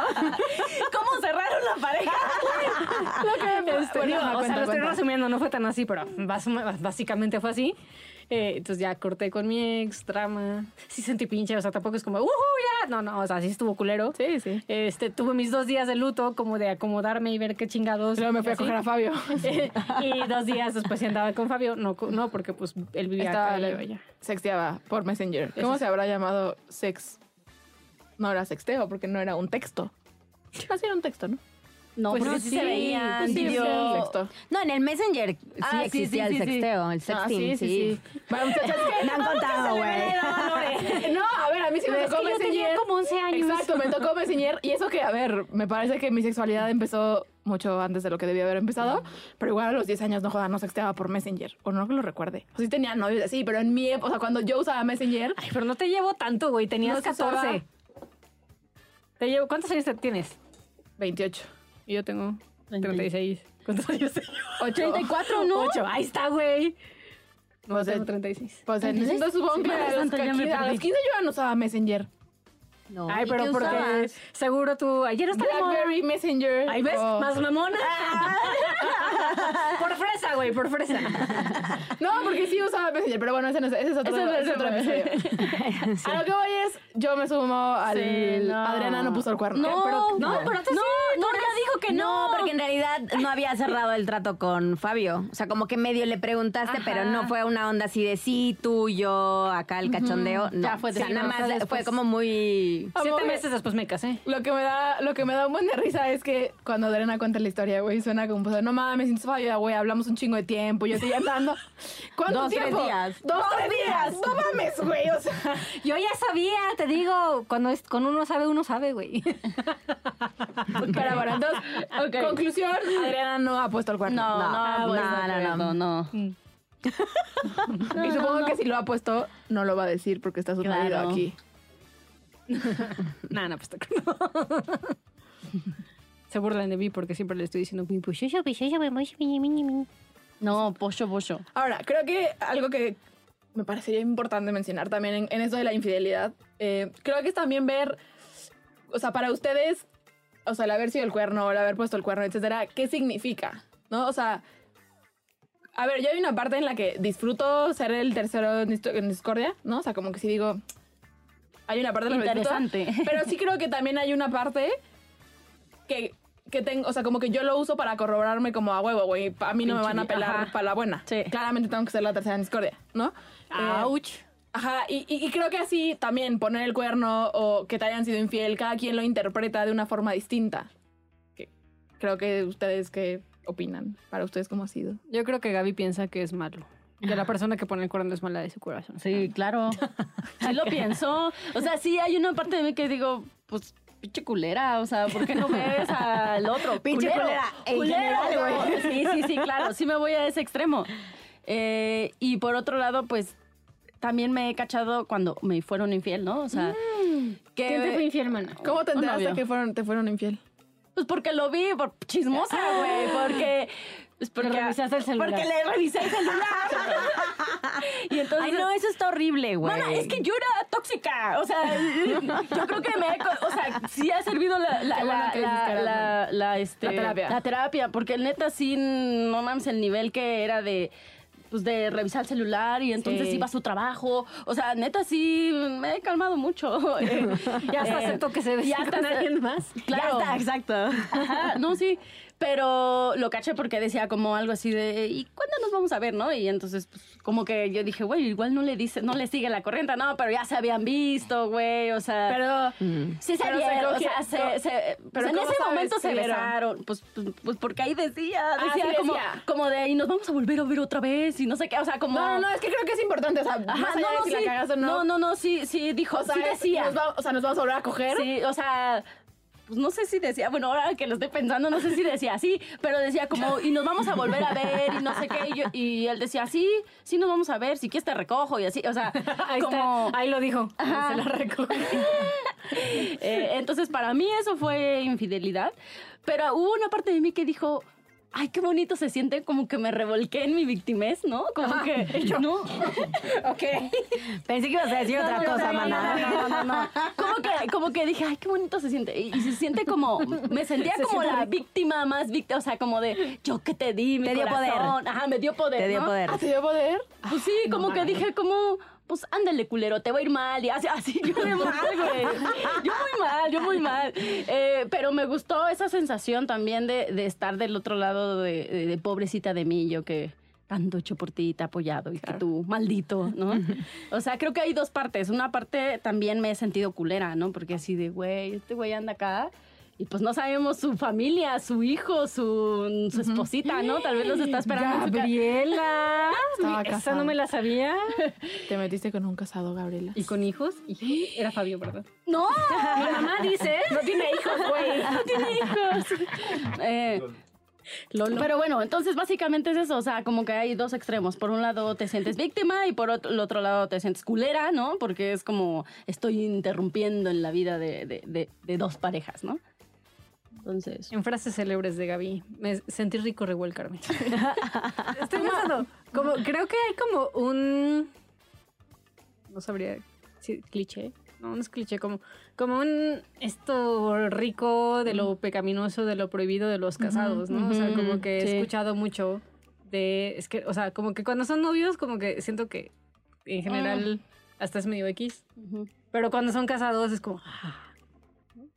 ¿Cómo cerrar una pareja? Este, Bueno, digo, ajá, o sea, cuenta, lo estoy resumiendo, no fue tan así, pero básicamente fue así. Eh, entonces ya corté con mi ex, drama. Sí sentí pinche, o sea, tampoco es como, ¡uh, ya! No, no, o sea, sí estuvo culero. Sí, sí. Este, tuve mis dos días de luto, como de acomodarme y ver qué chingados. Luego me fui a así. coger a Fabio. *laughs* y dos días después sí andaba con Fabio. No, no porque pues él vivía Estaba acá y yo. Sexteaba por Messenger. ¿Cómo Eso se habrá llamado sex? No era sexteo porque no era un texto. Así era un texto, ¿no? No, Pues porque sí, sí, se veían pues sí, texto. No, en el Messenger sí Ah, existía sí, el sexteo, el Ah, sexting, sí, sí, sí. Bueno, *laughs* Me han contado, güey. *laughs* No, a ver, a mí sí me tocó que yo tenía Messenger. como 11 años. Exacto, me tocó Messenger. Y eso que, a ver, me parece que mi sexualidad empezó mucho antes de lo que debía haber empezado. Pero igual a los 10 años no joda, no sexteaba por Messenger. O no que lo recuerde. O sí tenía novios así, pero en mi época, o sea, cuando yo usaba Messenger, Ay, pero no te llevo tanto, güey. Tenías No se usaba. 14. Te llevo, ¿Cuántos años te tienes? 28. Y yo tengo 30. 36. ¿Cuántos años tengo? 84, *laughs* ¿no? 8. Ahí está, güey. No, Pues, tengo eh, 36. Pues entonces supongo que a los, Santo, ya me 15, a los perdí. 15 yo ya no usaba Messenger. No. Ay, ¿y pero qué porque usabas? seguro tú... Ayer está de moda. Blackberry, Messenger. Ahí ves, o- más mamona. *laughs* por fresa, güey, por fresa. *laughs* No, porque sí usaba Messenger, pero bueno, ese, no es, ese es otro, Ese no es otro. *laughs* A lo que voy es, yo me sumo al... Sí, no. Adriana no puso el cuerno. No, Pero- no, pero tú No, sí, no, Nuria dijo que no. No, porque en realidad no había cerrado el trato con Fabio. O sea, como que medio le preguntaste, Ajá. pero no fue una onda así de sí, tú, yo, acá el cachondeo. No. Ya fue o sea, nada no, más fue como muy... Siete que- meses después me casé. Lo que me da, lo que me da un buen de risa es que cuando Adriana cuenta la historia, güey, suena como, pues, no mames, entonces Fabio, güey, hablamos un chingo de tiempo, yo estoy andando. *laughs* ¿Cuánto Dos, tres tiempo? días. Dos, tres días. No mames, güey, o sea. *laughs* Yo ya sabía, te digo, cuando es, con uno sabe, uno sabe, güey. Pero bueno, entonces, conclusión, Adriana no ha puesto el cuerno. No, no, no, pues, no, de no, acuerdo, *laughs* no. Y supongo que si lo ha puesto, no lo va a decir porque está su marido Claro. aquí. *laughs* no, no, pues no. *laughs* Se burlan de mí porque siempre le estoy diciendo. No, pollo, pollo. Ahora, creo que algo que me parecería importante mencionar también en, en esto de la infidelidad, eh, creo que es también ver, o sea, para ustedes, o sea, el haber sido el cuerno, el haber puesto el cuerno, etcétera, ¿qué significa? ¿No? O sea, a ver, yo hay una parte en la que disfruto ser el tercero en discordia, ¿no? O sea, como que si digo, hay una parte la disfruto, Interesante. *laughs* pero sí creo que también hay una parte que, que tengo, o sea, como que yo lo uso para corroborarme como a huevo, güey. A mí no me van a pelar para la buena. Sí. Claramente tengo que ser la tercera en discordia, ¿no? Eh, Ouch. Ajá, y, y- y creo que así también poner el cuerno o que te hayan sido infiel, cada quien lo interpreta de una forma distinta. Que creo que ustedes, ¿qué opinan? Para ustedes, ¿cómo ha sido? Yo creo que Gaby piensa que es malo. Que la persona que pone el cuerno es mala de su corazón. Sí, claro. *laughs* Sí lo pienso. O sea, sí hay una parte de mí que digo, pues, pinche culera. O sea, ¿por qué no ves al otro? *laughs* Pinche culera, güey. ¿no? Sí, sí, sí, claro. Sí me voy a ese extremo. Eh, y por otro lado, pues, también me he cachado cuando me fueron infiel, ¿no? O sea, que... ¿Quién te fue infiel, mana? ¿Cómo te enteraste que fueron, te fueron infiel? Pues porque lo vi, por chismosa, güey. Porque... Pues porque Le revisaste el celular. Porque le revisé el celular. *laughs* y entonces... Ay, no, eso está horrible, güey. Mana, es que yo era tóxica. O sea, *laughs* yo creo que me. he O sea, sí ha servido la, la, la, este, La terapia. La terapia, porque neta sí, no mames, el nivel que era de. Pues de revisar el celular y entonces Sí. iba a su trabajo. O sea, neta sí me he calmado mucho. *laughs* Ya hasta eh, acepto que se hasta con alguien más. Claro. Ya está, exacto. Ajá, no, sí. Pero lo caché porque decía como algo así de, ¿y cuándo nos vamos a ver, no? Y entonces, pues, como que yo dije, güey, igual no le dice, no le sigue la corriente, no, pero ya se habían visto, güey, o sea. Pero, sí se pero se vieron, o sea, se, se- pero en ¿cómo ese momento se besaron, pues, pues, pues porque ahí decía, decía, sí como, decía. como de, y nos vamos a volver a ver otra vez, y no sé qué, o sea, como... no, no, es que creo que es importante, o sea, Ajá, más allá no, de no, si sí. la cagas o no. no, no, no, sí, sí, dijo, o sea, sí decía. Nos va- o sea, nos vamos a volver a coger. Sí, o sea, pues no sé si decía, bueno, ahora que lo estoy pensando, no sé si decía así, pero decía como, y nos vamos a volver a ver, y no sé qué, y, yo- y él decía, sí, sí nos vamos a ver, si quieres te recojo, y así, o sea, Ahí como... está. Ahí lo dijo. Ajá. Se la recogí. Eh, entonces, para mí eso fue infidelidad, pero hubo una parte de mí que dijo... Ay, qué bonito se siente, como que me revolqué en mi victimez, ¿no? Como que, *laughs* ¿no? ok. *laughs* Pensé que ibas a decir otra No, cosa, no, maná. No, no, no, no. Como que, como que dije, ay, qué bonito se siente. Y, y se siente como, me sentía *laughs* Se como la rico. víctima más víctima, o sea, como de, yo que te di, mi Te dio corazón. poder. Ajá, me dio poder, Te dio poder. ¿Ah, te dio poder? Pues sí, como que dije, como, pues ándale, culero, te va a ir mal. Y así, así *laughs* yo muy mal, güey. Yo muy mal, yo muy mal. Eh, pero me gustó esa sensación también de, de estar del otro lado de, de- de pobrecita de mí, yo que tanto hecho por ti, te he apoyado y que tú, maldito, ¿no? O sea, creo que hay dos partes. Una parte también me he sentido culera, ¿no? Porque así de, güey, este güey anda acá. Y pues no sabemos su familia, su hijo, su, su esposita, ¿no? Tal vez los está esperando Gabriela. *laughs* Estaba Esa no me la sabía. Te metiste con un casado, Gabriela. ¿Y con hijos? Y era Fabio, ¿verdad? No, Mi mamá dice. No tiene hijos, güey. *laughs* no tiene hijos. Eh, Lolo. pero bueno, entonces básicamente es eso, o sea, como que hay dos extremos. Por un lado te sientes víctima y por otro, el otro lado te sientes culera, ¿no? Porque es como estoy interrumpiendo en la vida de, de- de- de dos parejas, ¿no? Entonces... En frases célebres de Gaby, me sentí rico revuelcarme. *laughs* Estoy pensando, como, creo que hay como un... No sabría si cliché. No, no es cliché, como, como un esto rico de lo pecaminoso, de lo prohibido de los casados, ¿no? O sea, como que he sí. escuchado mucho de... Es que, o sea, como que cuando son novios, como que siento que en general hasta es medio X. ujú. Pero cuando son casados es como... ah,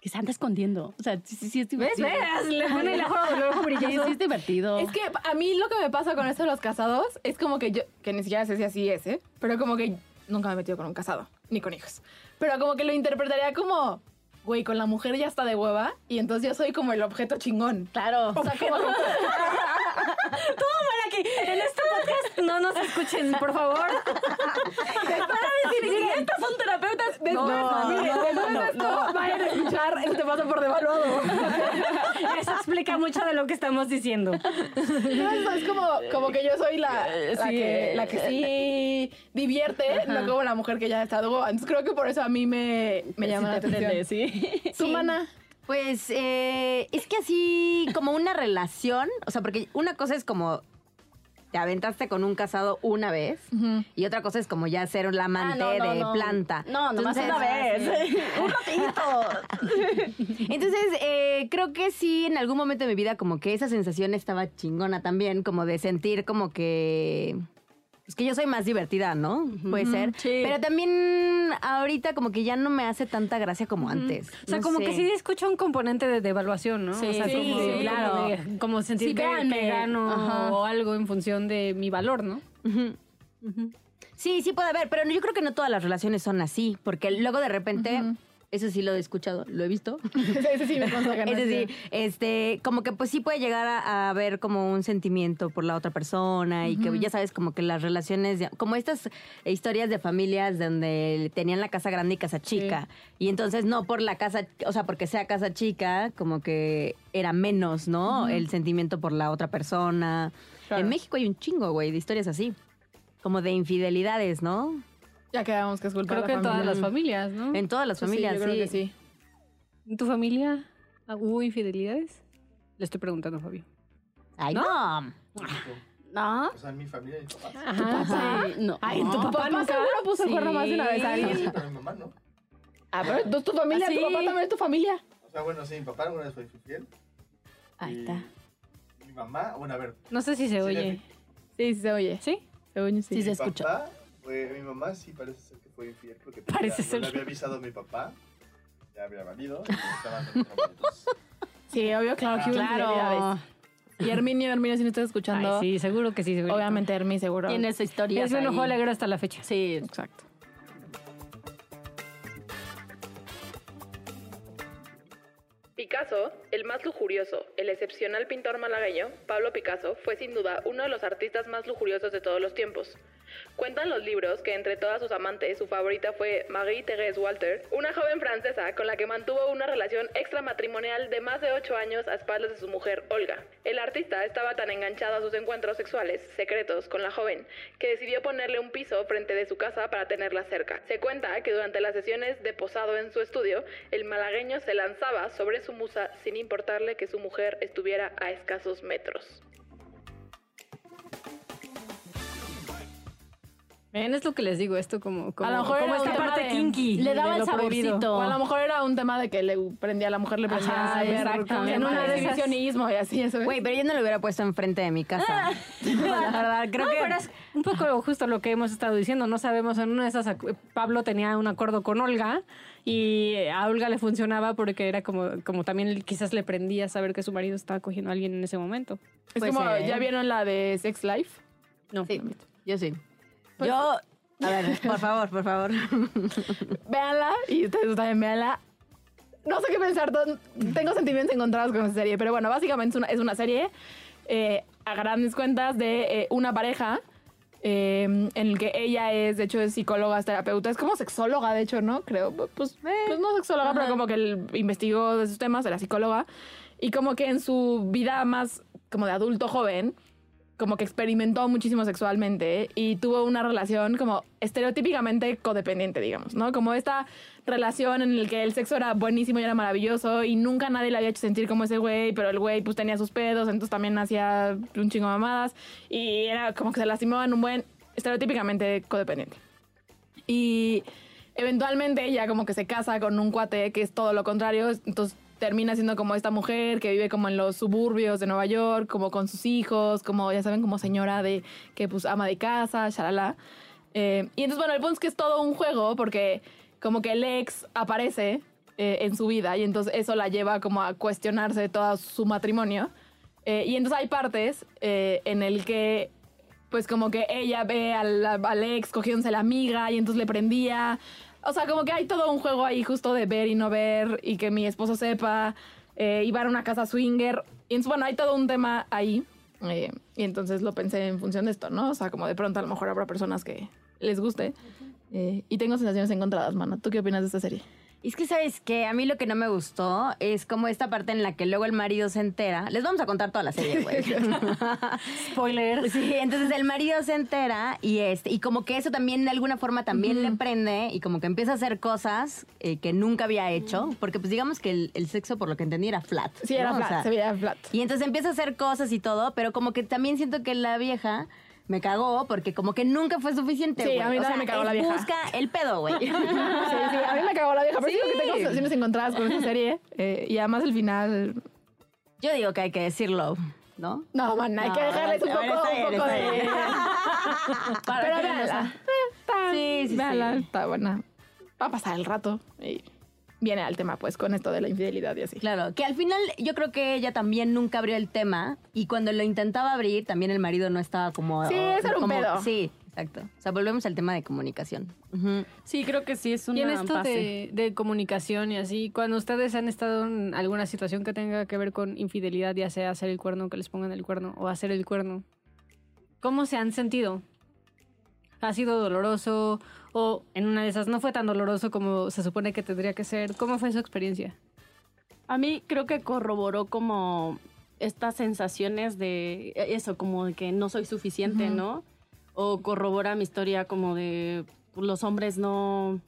Que se anda escondiendo. O sea, sí, sí, es ¿Ves? divertido. ¿Ves? Le pone el ojo, el ojo Sí, brilloso. sí es divertido. Es que a mí lo que me pasa con esto de los casados es como que yo, que ni siquiera sé si así es, ¿eh? Pero como que nunca me he metido con un casado, ni con hijos. Pero como que lo interpretaría como, güey, con la mujer ya está de hueva y entonces yo soy como el objeto chingón. Claro. O sea, como, *laughs* *laughs* Todo mal aquí. En este podcast no nos escuchen, por favor. Estas son terapeutas. Después, No, después no, de esto, no. vayan a escuchar este paso por devaluado. Eso explica mucho de lo que estamos diciendo. No, es como, como que yo soy la, la, sí, que, la que sí divierte, no como la mujer que ya está droga. Entonces creo que por eso a mí me, me llama la Sí te atención. prende, sí. ¿Tu mana? Pues eh, es que así como una relación, o sea, porque una cosa es como te aventaste con un casado una vez y otra cosa es como ya ser la amante Ah, no, no, de no. planta. No, nomás Entonces- una vez. *laughs* *laughs* Un ratito. *laughs* Entonces, eh, creo que sí, en algún momento de mi vida, como que esa sensación estaba chingona también, como de sentir como que. Es que yo soy más divertida, ¿no? Puede ser. sí. Pero también ahorita como que ya no me hace tanta gracia como antes. O sea, No como sé. que sí escucha un componente de devaluación, ¿no? Sí, o sea, sí, como, sí, claro. como de- Como sentir Sí, que, que gano Ajá. o algo en función de mi valor, ¿no? Sí, sí puede haber, pero yo creo que no todas las relaciones son así, porque luego de repente, eso sí lo he escuchado, lo he visto. Ese, *laughs* ese sí me consta que no este, como que pues sí puede llegar a, a haber como un sentimiento por la otra persona y que ya sabes como que las relaciones, de- como estas historias de familias donde tenían la casa grande y casa chica y entonces no por la casa, o sea, porque sea casa chica, como que era menos, ¿no? El sentimiento por la otra persona. Claro. En México hay un chingo, güey, de historias así, como de infidelidades, ¿no? Ya quedamos que es culpa Creo de que la en todas las familias, ¿no? En todas las Sí, familias, yo sí. creo que sí. ¿En tu familia hubo infidelidades? Le estoy preguntando, Fabio. Ay, no. No. O sea, en mi familia, mi papá. Ajá. Sí, no. Ay, en tu Tu papá papá seguro puso el cuerno más de una vez a Sí, pero mi mamá no. Ah, pero entonces tu familia, ¿Ah, tu sí? papá también es tu familia. O sea, bueno, sí, mi papá alguna vez fue infiel. Ahí y está. Mi mamá, bueno, a ver. No sé si se oye. Sí, sí se oye. ¿Sí? Se oye, sí. Sí, se escucha. Fue- mi mamá sí parece ser que fue infiel porque Parece ya, ser. no le había avisado a mi papá. Ya había valido. estaban. Sí, obvio, claro que Claro. Y Herminio, Herminio, si no estás escuchando, Ay, sí, seguro que sí. obviamente Hermi seguro. Tiene esa historia. Es un ojo alegre hasta la fecha. Sí. Exacto. Picasso, el más lujurioso, el excepcional pintor malagueño, Pablo Picasso, fue sin duda uno de los artistas más lujuriosos de todos los tiempos. Cuentan los libros que entre todas sus amantes su favorita fue Marie-Thérèse Walter, una joven francesa con la que mantuvo una relación extramatrimonial de más de ocho años a espaldas de su mujer Olga. El artista estaba tan enganchado a sus encuentros sexuales secretos con la joven que decidió ponerle un piso frente de su casa para tenerla cerca. Se cuenta que durante las sesiones de posado en su estudio, el malagueño se lanzaba sobre su musa sin importarle que su mujer estuviera a escasos metros. Ven, es lo que les digo, esto como, como, A lo mejor como era un esta tema parte de- kinky. le daba el saborcito. O a lo mejor era un tema de que le prendía a la mujer, le prendía Ajá, a ver exactamente. en un exhibicionismo y así, eso. Güey, pero yo no lo hubiera puesto enfrente de mi casa. *laughs* la verdad, creo No, que... pero es un poco justo lo que hemos estado diciendo. No sabemos, en una de esas, Pablo tenía un acuerdo con Olga y a Olga le funcionaba porque era como, como también quizás le prendía saber que su marido estaba cogiendo a alguien en ese momento. Es como, ser. ¿ya vieron la de Sex Life? No. Sí, yo sí. Yo... A ver, *laughs* por favor, por favor. *laughs* Véanla y ustedes también véanla. No sé qué pensar, tengo sentimientos encontrados con esa serie, pero bueno, básicamente es una, es una serie eh, a grandes cuentas de eh, una pareja eh, en el que ella es, de hecho, es psicóloga, es terapeuta, es como sexóloga, de hecho, ¿no? Creo, pues, pues no sexóloga, pero como que investigó de esos temas, era psicóloga, y como que en su vida más como de adulto joven, como que experimentó muchísimo sexualmente y tuvo una relación como estereotípicamente codependiente, digamos, ¿no? Como esta relación en la que el sexo era buenísimo y era maravilloso y nunca nadie le había hecho sentir como ese güey, pero el güey pues tenía sus pedos, entonces también hacía un chingo mamadas y era como que se lastimaban un buen estereotípicamente codependiente. Y eventualmente ella como que se casa con un cuate que es todo lo contrario, entonces termina siendo como esta mujer que vive como en los suburbios de Nueva York, como con sus hijos, como ya saben, como señora de que pues ama de casa, shalala. Eh, y entonces, bueno, el punto es que es todo un juego porque como que el ex aparece eh, en su vida y entonces eso la lleva como a cuestionarse todo su matrimonio. Eh, y entonces hay partes eh, en el que pues como que ella ve al, al ex cogiéndose la amiga y entonces le prendía. O sea, como que hay todo un juego ahí justo de ver y no ver y que mi esposo sepa. Eh, van a una casa swinger. Y bueno, hay todo un tema ahí. Eh, y entonces lo pensé en función de esto, ¿no? O sea, como de pronto a lo mejor habrá personas que les guste. Eh, y tengo sensaciones encontradas, mano. ¿Tú qué opinas de esta serie? Y es que, ¿sabes qué? A mí lo que no me gustó es como esta parte en la que luego el marido se entera. Les vamos a contar toda la serie, güey. *laughs* Spoiler. Sí, entonces el marido se entera y este y como que eso también de alguna forma también le prende y como que empieza a hacer cosas eh, que nunca había hecho, porque pues digamos que el, el sexo por lo que entendí era flat. Sí, era flat, sea, se veía flat. y entonces empieza a hacer cosas y todo, pero como que también siento que la vieja me cagó porque como que nunca fue suficiente, Sí, güey. a mí O sea, me cagó la vieja. Busca el pedo, güey. *laughs* Sí, sí, a mí me cagó la vieja. Pero sí. creo que tengo sensaciones encontradas con esta serie. Eh, y además el final... Yo digo que hay que decirlo, ¿no? No, man, hay No, que dejarles un poco, un de... *laughs* Pero véanla. Sí, sí, véanla, sí. está buena. Va a pasar el rato. Y viene al tema, pues, con esto de la infidelidad y así. Claro, que al final yo creo que ella también nunca abrió el tema y cuando lo intentaba abrir también el marido no estaba como... Sí, ese era un como- pedo. Sí, exacto. O sea, volvemos al tema de comunicación. Sí, creo que sí es una Y en esto de comunicación y así, cuando ustedes han estado en alguna situación que tenga que ver con infidelidad, ya sea hacer el cuerno, que les pongan el cuerno, o hacer el cuerno, ¿cómo se han sentido? ¿Ha sido doloroso? ¿O en una de esas no fue tan doloroso como se supone que tendría que ser? ¿Cómo fue su experiencia? A mí creo que corroboró como estas sensaciones de eso, como de que no soy suficiente, ¿no? O corrobora mi historia como de los hombres no,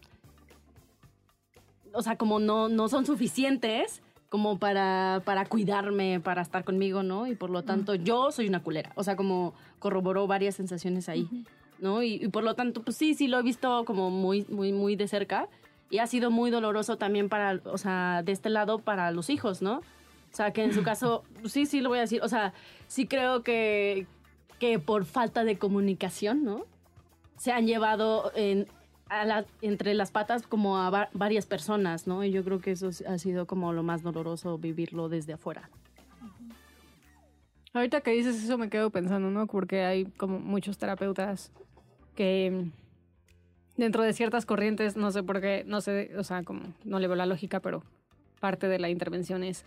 o sea, como no, no son suficientes como para, para cuidarme, para estar conmigo, ¿no? Y por lo tanto yo soy una culera. O sea, como corroboró varias sensaciones ahí, ¿no? Y, y por lo tanto, pues sí, sí lo he visto como muy, muy, muy de cerca. Y ha sido muy doloroso también para, o sea, de este lado para los hijos, ¿no? O sea, que en su *laughs* caso, sí, sí lo voy a decir. O sea, sí creo que, que por falta de comunicación, ¿no? Se han llevado en, a la- entre las patas como a va- varias personas, ¿no? Y yo creo que eso ha sido como lo más doloroso vivirlo desde afuera. Ahorita que dices eso me quedo pensando, ¿no? Porque hay como muchos terapeutas que dentro de ciertas corrientes, no sé por qué, no sé, o sea, como no le veo la lógica, pero parte de la intervención es,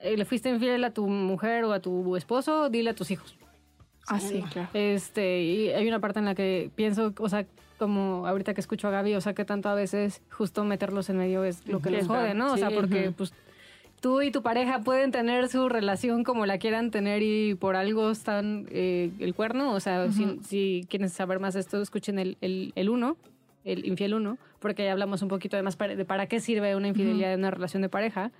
eh, le fuiste infiel a tu mujer o a tu esposo, dile a tus hijos. Ah, sí, claro. Este, y hay una parte en la que pienso, o sea, como ahorita que escucho a Gaby, o sea, que tanto a veces justo meterlos en medio es lo que les es jode. ¿no? O sea, porque pues tú y tu pareja pueden tener su relación como la quieran tener y por algo están eh, el cuerno, o sea, si, si quieren saber más de esto, escuchen el, el, el uno, el infiel uno, porque ya hablamos un poquito de más para- de para qué sirve una infidelidad en una relación de pareja.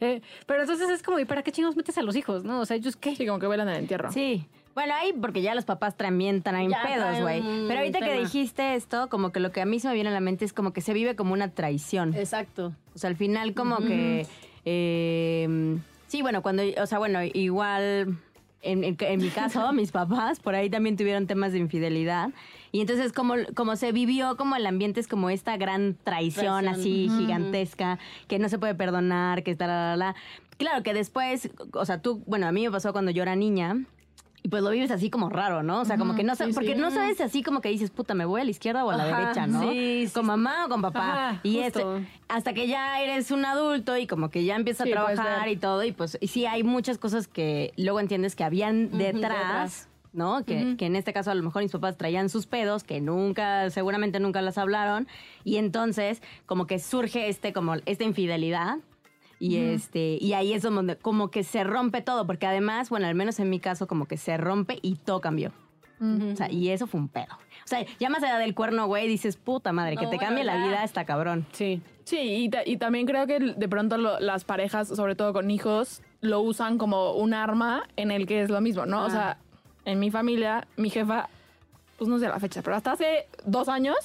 Eh, pero entonces es como, ¿y para qué chingos metes a los hijos, no? O sea, ellos qué. Sí, como que vuelan el entierro. Sí. Bueno, ahí porque ya los papás también traen Ya pedos, güey. Pero ahorita que dijiste esto, como que lo que a mí se me viene a la mente es como que se vive como una traición. Exacto. O sea, al final como que... eh, sí, bueno, cuando... O sea, bueno, igual... En, en- en mi caso, *laughs* mis papás por ahí también tuvieron temas de infidelidad. Y entonces como, como se vivió, como el ambiente es como esta gran traición, Traición. así gigantesca, que no se puede perdonar, que está la, la, la. Claro que después, o sea, tú, bueno, a mí me pasó cuando yo era niña. Y pues lo vives así como raro, ¿no? O sea, como que no sabes, sí, porque sí. no sabes así como que dices, puta, me voy a la izquierda o a la Ajá, derecha, ¿no? sí, sí, con mamá o con papá. Ajá, y este, hasta que ya eres un adulto y como que ya empiezas a trabajar y todo, y pues y sí hay muchas cosas que luego entiendes que habían detrás, detrás. ¿no? Que, que en este caso a lo mejor mis papás traían sus pedos, que nunca, seguramente nunca las hablaron, y entonces como que surge este, como esta infidelidad. Y este, y ahí es donde como que se rompe todo, porque además, bueno, al menos en mi caso, como que se rompe y todo cambió. O sea, y eso fue un pedo. O sea, ya más allá del cuerno, güey, dices, puta madre, que No, te bueno, cambie la vida está cabrón. Sí. Sí, y, ta- y también creo que de pronto lo- las parejas, sobre todo con hijos, lo usan como un arma en el que es lo mismo, ¿no? O sea, en mi familia, mi jefa, pues no sé la fecha, pero hasta hace dos años,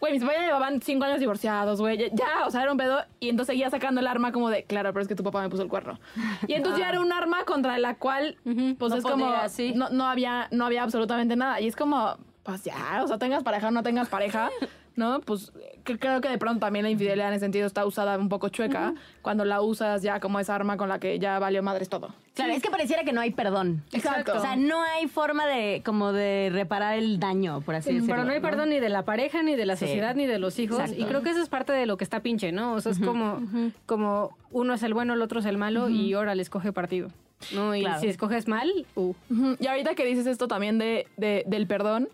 güey, mis papás ya llevaban cinco años divorciados, güey, ya, ya, o sea, era un pedo, y entonces seguía sacando el arma como de, claro, pero es que tu papá me puso el cuerno. Y entonces ya era un arma contra la cual, pues No es como, sí. no, no había, no había absolutamente nada. Y es como, pues ya, o sea, tengas pareja o no tengas pareja, ¿no? Pues que- creo que de pronto también la infidelidad en ese sentido está usada un poco chueca cuando la usas ya como esa arma con la que ya valió madres todo. Claro, es que pareciera que no hay perdón. Exacto. O sea, no hay forma de como de reparar el daño, por así decirlo. Pero no hay perdón ni de la pareja, ni de la Sí. sociedad, ni de los hijos. Exacto. Y creo que eso es parte de lo que está pinche, ¿no? O sea, es como, como uno es el bueno, el otro es el malo y ahora les coge partido. ¿no? Y Claro. si escoges mal, uh. Y ahorita que dices esto también de, de- del perdón,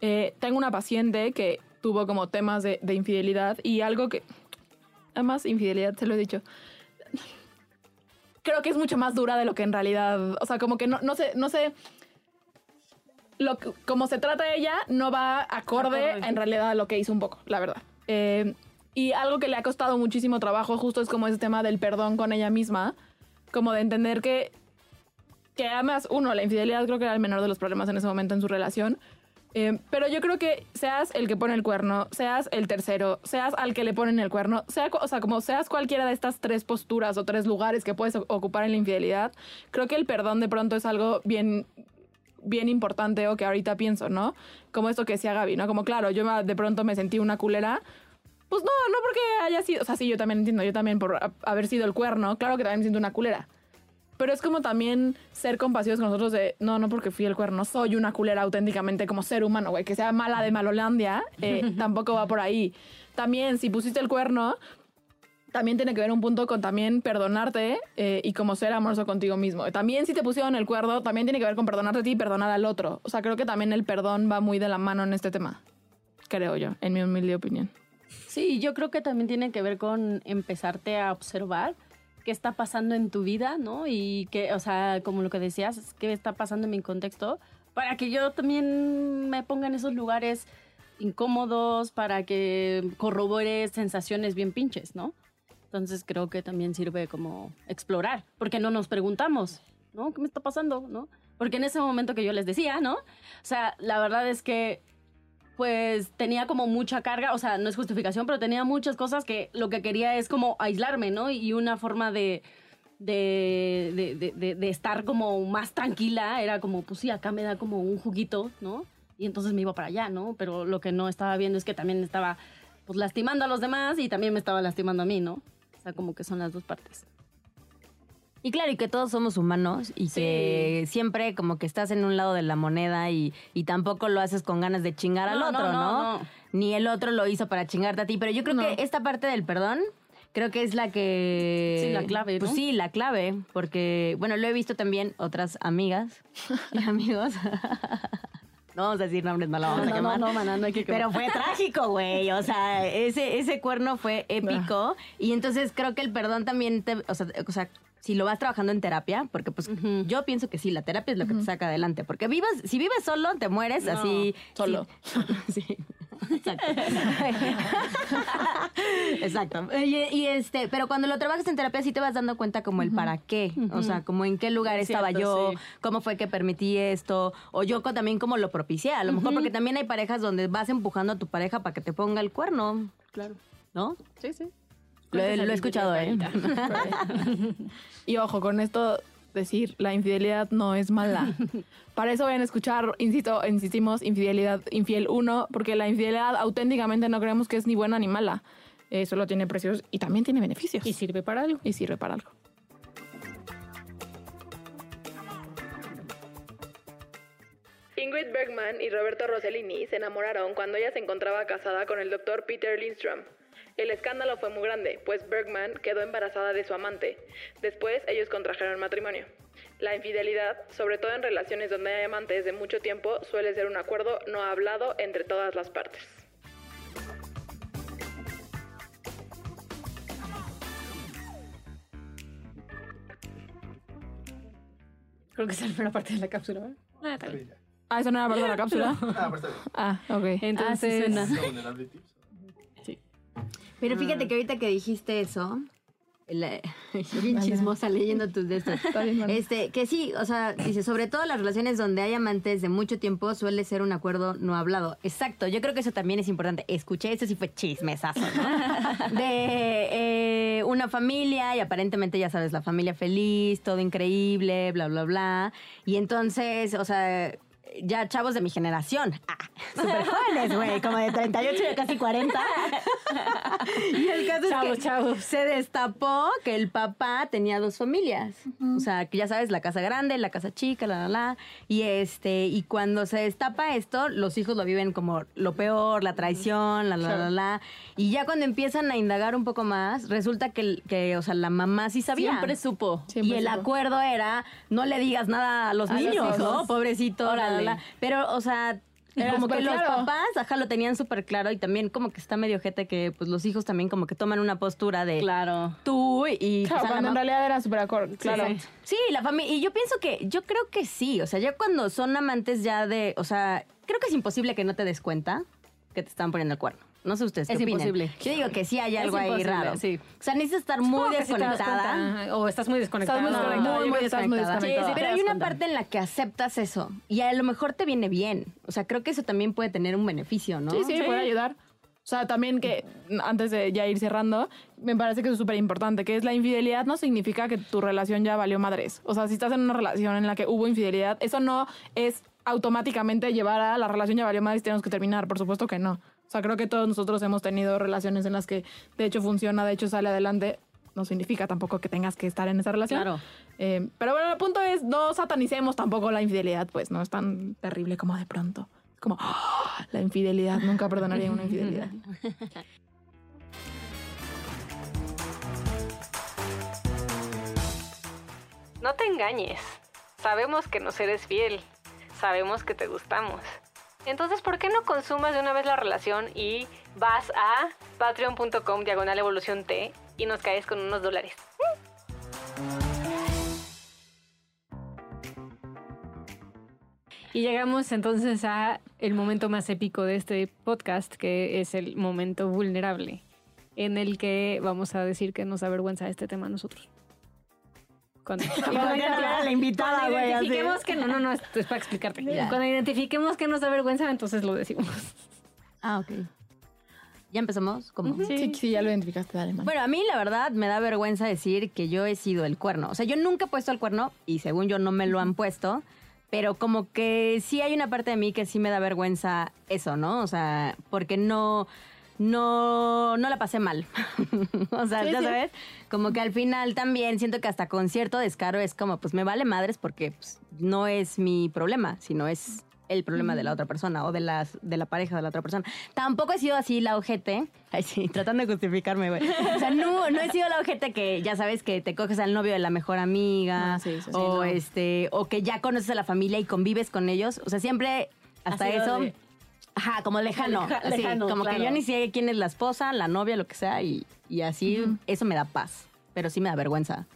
eh, tengo una paciente que tuvo como temas de, de infidelidad y algo que... Además, infidelidad, se lo he dicho. Creo que es mucho más dura de lo que en realidad... O sea, como que no, no sé... No sé lo como se trata ella, no va acorde Acorde. en realidad a lo que hizo un poco, la verdad. Eh, y algo que le ha costado muchísimo trabajo justo es como ese tema del perdón con ella misma, como de entender que que además, uno, la infidelidad creo que era el menor de los problemas en ese momento en su relación. Eh, pero yo creo que seas el que pone el cuerno, seas el tercero, seas al que le ponen el cuerno, sea, o sea, como seas cualquiera de estas tres posturas o tres lugares que puedes ocupar en la infidelidad, creo que el perdón de pronto es algo bien bien importante o que ahorita pienso, ¿no? Como esto que decía Gaby, ¿no? Como claro, yo de pronto me sentí una culera. Pues no, no porque haya sido, o sea, sí, yo también entiendo, yo también por haber sido el cuerno, claro que también me siento una culera. Pero es como también ser compasivos con nosotros de, no, no porque fui el cuerno, soy una culera auténticamente como ser humano, güey, que sea mala de Malolandia, eh, *laughs* tampoco va por ahí. También, si pusiste el cuerno, también tiene que ver un punto con también perdonarte eh, y como ser amoroso contigo mismo. También si te pusieron el cuerno, también tiene que ver con perdonarte a ti y perdonar al otro. O sea, creo que también el perdón va muy de la mano en este tema. Creo yo, en mi humilde opinión. Sí, yo creo que también tiene que ver con empezarte a observar qué está pasando en tu vida, ¿no? Y que, o sea, como lo que decías, qué está pasando en mi contexto, para que yo también me ponga en esos lugares incómodos, para que corrobore sensaciones bien pinches, ¿no? Entonces creo que también sirve como explorar, porque no nos preguntamos, ¿no? ¿Qué me está pasando, no? Porque en ese momento que yo les decía, ¿no? O sea, la verdad es que pues tenía como mucha carga, o sea, no es justificación, pero tenía muchas cosas que lo que quería es como aislarme, ¿no? Y una forma de, de, de, estar como más tranquila era como, pues sí, acá me da como un juguito, ¿no? Y entonces me iba para allá, ¿no? Pero lo que no estaba viendo es que también estaba pues lastimando a los demás y también me estaba lastimando a mí, ¿no? O sea, como que son las dos partes. Y claro, y que todos somos humanos y que siempre como que estás en un lado de la moneda y, y tampoco lo haces con ganas de chingar al No, otro, no, ¿no? no, no. Ni el otro lo hizo para chingarte a ti. Pero yo creo No. que esta parte del perdón creo que es la que... Sí, la clave, Pues ¿no? sí, la clave. Porque, bueno, lo he visto también otras amigas y *laughs* amigos. *laughs* no vamos a decir nombres, no la vamos a no, quemar. no, no, maná, no hay que quemar. Pero fue trágico, güey. O sea, ese, ese cuerno fue épico. Y entonces creo que el perdón también te. O sea, o sea, si lo vas trabajando en terapia, porque pues yo pienso que sí, la terapia es lo que te saca adelante. Porque vivas, si vives solo, te mueres No, así. solo. Sí. *laughs* sí. Exacto. *laughs* Exacto. Y, y, este, pero cuando lo trabajas en terapia sí te vas dando cuenta como el para qué, o sea, como en qué lugar Es estaba cierto, yo, sí. cómo fue que permití esto, o yo también como lo propicié, a lo mejor porque también hay parejas donde vas empujando a tu pareja para que te ponga el cuerno, Claro. ¿no? Sí, sí. Lo, he- lo he escuchado, ¿eh? *laughs* Y ojo, con esto decir, la infidelidad no es mala. Para eso vayan a escuchar, insisto, insistimos, infidelidad, infiel 1, porque la infidelidad auténticamente no creemos que es ni buena ni mala. Eh, solo tiene precios y también tiene beneficios. Y sirve para algo. y sirve para algo. Ingrid Bergman y Roberto Rossellini se enamoraron cuando ella se encontraba casada con el doctor Peter Lindstrom. El escándalo fue muy grande, pues Bergman quedó embarazada de su amante. Después ellos contrajeron matrimonio. La infidelidad, sobre todo en relaciones donde hay amantes de mucho tiempo, suele ser un acuerdo no hablado entre todas las partes. Creo que esa es la primera parte de la cápsula. ¿verdad? Ah, está bien. Ah, ¿eso no era parte de la *laughs* cápsula? Ah, pero está bien. Ah, ok. Entonces, suena. Esa vulnerability. Pero fíjate que ahorita que dijiste eso, la- *laughs* bien chismosa leyendo tus de estos. *laughs* Este, que sí, o sea, dice, sobre todo las relaciones donde hay amantes de mucho tiempo suele ser un acuerdo no hablado. Exacto, yo creo que eso también es importante. Escuché, eso sí fue chismesazo, ¿no? *laughs* De eh, una familia y aparentemente, ya sabes, la familia feliz, todo increíble, bla, bla, bla. Y entonces, o sea, ya chavos de mi generación. Ah, súper jóvenes, güey, como de 38 y casi 40. y el caso Chavos, es que chavos. se destapó que el papá tenía dos familias. O sea, que ya sabes, la casa grande, la casa chica, la, la, la. Y este, y cuando se destapa esto, los hijos lo viven como lo peor, la traición, la, la, la, la. Y ya cuando empiezan a indagar un poco más, resulta que, que o sea, la mamá sí sabía. Siempre supo. Siempre y el supo. acuerdo era, no le digas nada a los A los niños, hijos. ¿no? Pobrecito. la, Pero, o sea, Era como que los claro. papás, ajá, lo tenían súper claro y también como que está medio gente que pues los hijos también como que toman una postura de Claro. tú y... Claro, pues, la cuando en realidad era súper acorde. Claro. Sí, la familia. Y yo pienso que, yo creo que sí. O sea, ya cuando son amantes ya de. O sea, creo que es imposible que no te des cuenta que te están poniendo el cuerno. No sé ustedes qué Es opinan. imposible. Yo digo que sí hay Es algo ahí raro. sí. O sea, necesitas estar muy Supongo sí desconectada. O estás muy desconectada. Estás muy desconectada. muy muy. Sí, sí, Pero hay una cuenta. parte en la que aceptas eso y a lo mejor te viene bien. O sea, creo que eso también puede tener un beneficio, ¿no? Sí, sí, puede ayudar. O sea, también que antes de ya ir cerrando, me parece que es súper importante, que es la infidelidad no significa que tu relación ya valió madres. O sea, si estás en una relación en la que hubo infidelidad, eso no es automáticamente llevar a la relación ya valió madres y tenemos que terminar. Por supuesto que no. O sea, creo que todos nosotros hemos tenido relaciones en las que de hecho funciona, de hecho sale adelante. No significa tampoco que tengas que estar en esa relación. Claro. Eh, pero bueno, el punto es, no satanicemos tampoco la infidelidad, pues no es tan terrible como de pronto. Es como, ¡ah! la infidelidad, nunca perdonaría una infidelidad. *laughs* No te engañes. Sabemos que nos eres fiel. Sabemos que te gustamos. Entonces, ¿por qué no consumas de una vez la relación y vas a patreon.com diagonal evolución T y nos caes con unos dólares? Y llegamos entonces a el momento más épico de este podcast, que es el momento vulnerable, en el que vamos a decir que nos avergüenza este tema a nosotros. *laughs* Cuando, la invitada, cuando así. identifiquemos que no, no, no, esto es para explicarte. Ya. Cuando identifiquemos que nos da vergüenza, entonces lo decimos. *laughs* Ah, ok. ¿Ya empezamos? ¿Cómo? Sí, sí, ya lo identificaste, dale, man. Bueno, a mí la verdad me da vergüenza decir que yo he sido el cuerno. O sea, yo nunca he puesto el cuerno y según yo no me lo han puesto, pero como que sí hay una parte de mí que sí me da vergüenza eso, ¿no? O sea, porque no no no la pasé mal. *laughs* o sea, Sí, ya sí. sabes, como que al final también siento que hasta con cierto descaro es como pues me vale madres porque pues, no es mi problema, sino es el problema de la otra persona o de las de la pareja de la otra persona. Tampoco he sido así la ojete. Ay, sí, *laughs* tratando de justificarme, güey. O sea, no, no he sido la ojete que ya sabes que te coges al novio de la mejor amiga Ah, sí, sí, sí, o no. este o que ya conoces a la familia y convives con ellos. O sea, siempre hasta eso de- Ajá, como lejano. Leja- así, lejano, como que yo ni sé quién es la esposa, la novia, lo que sea, y, y así eso me da paz. Pero sí me da vergüenza.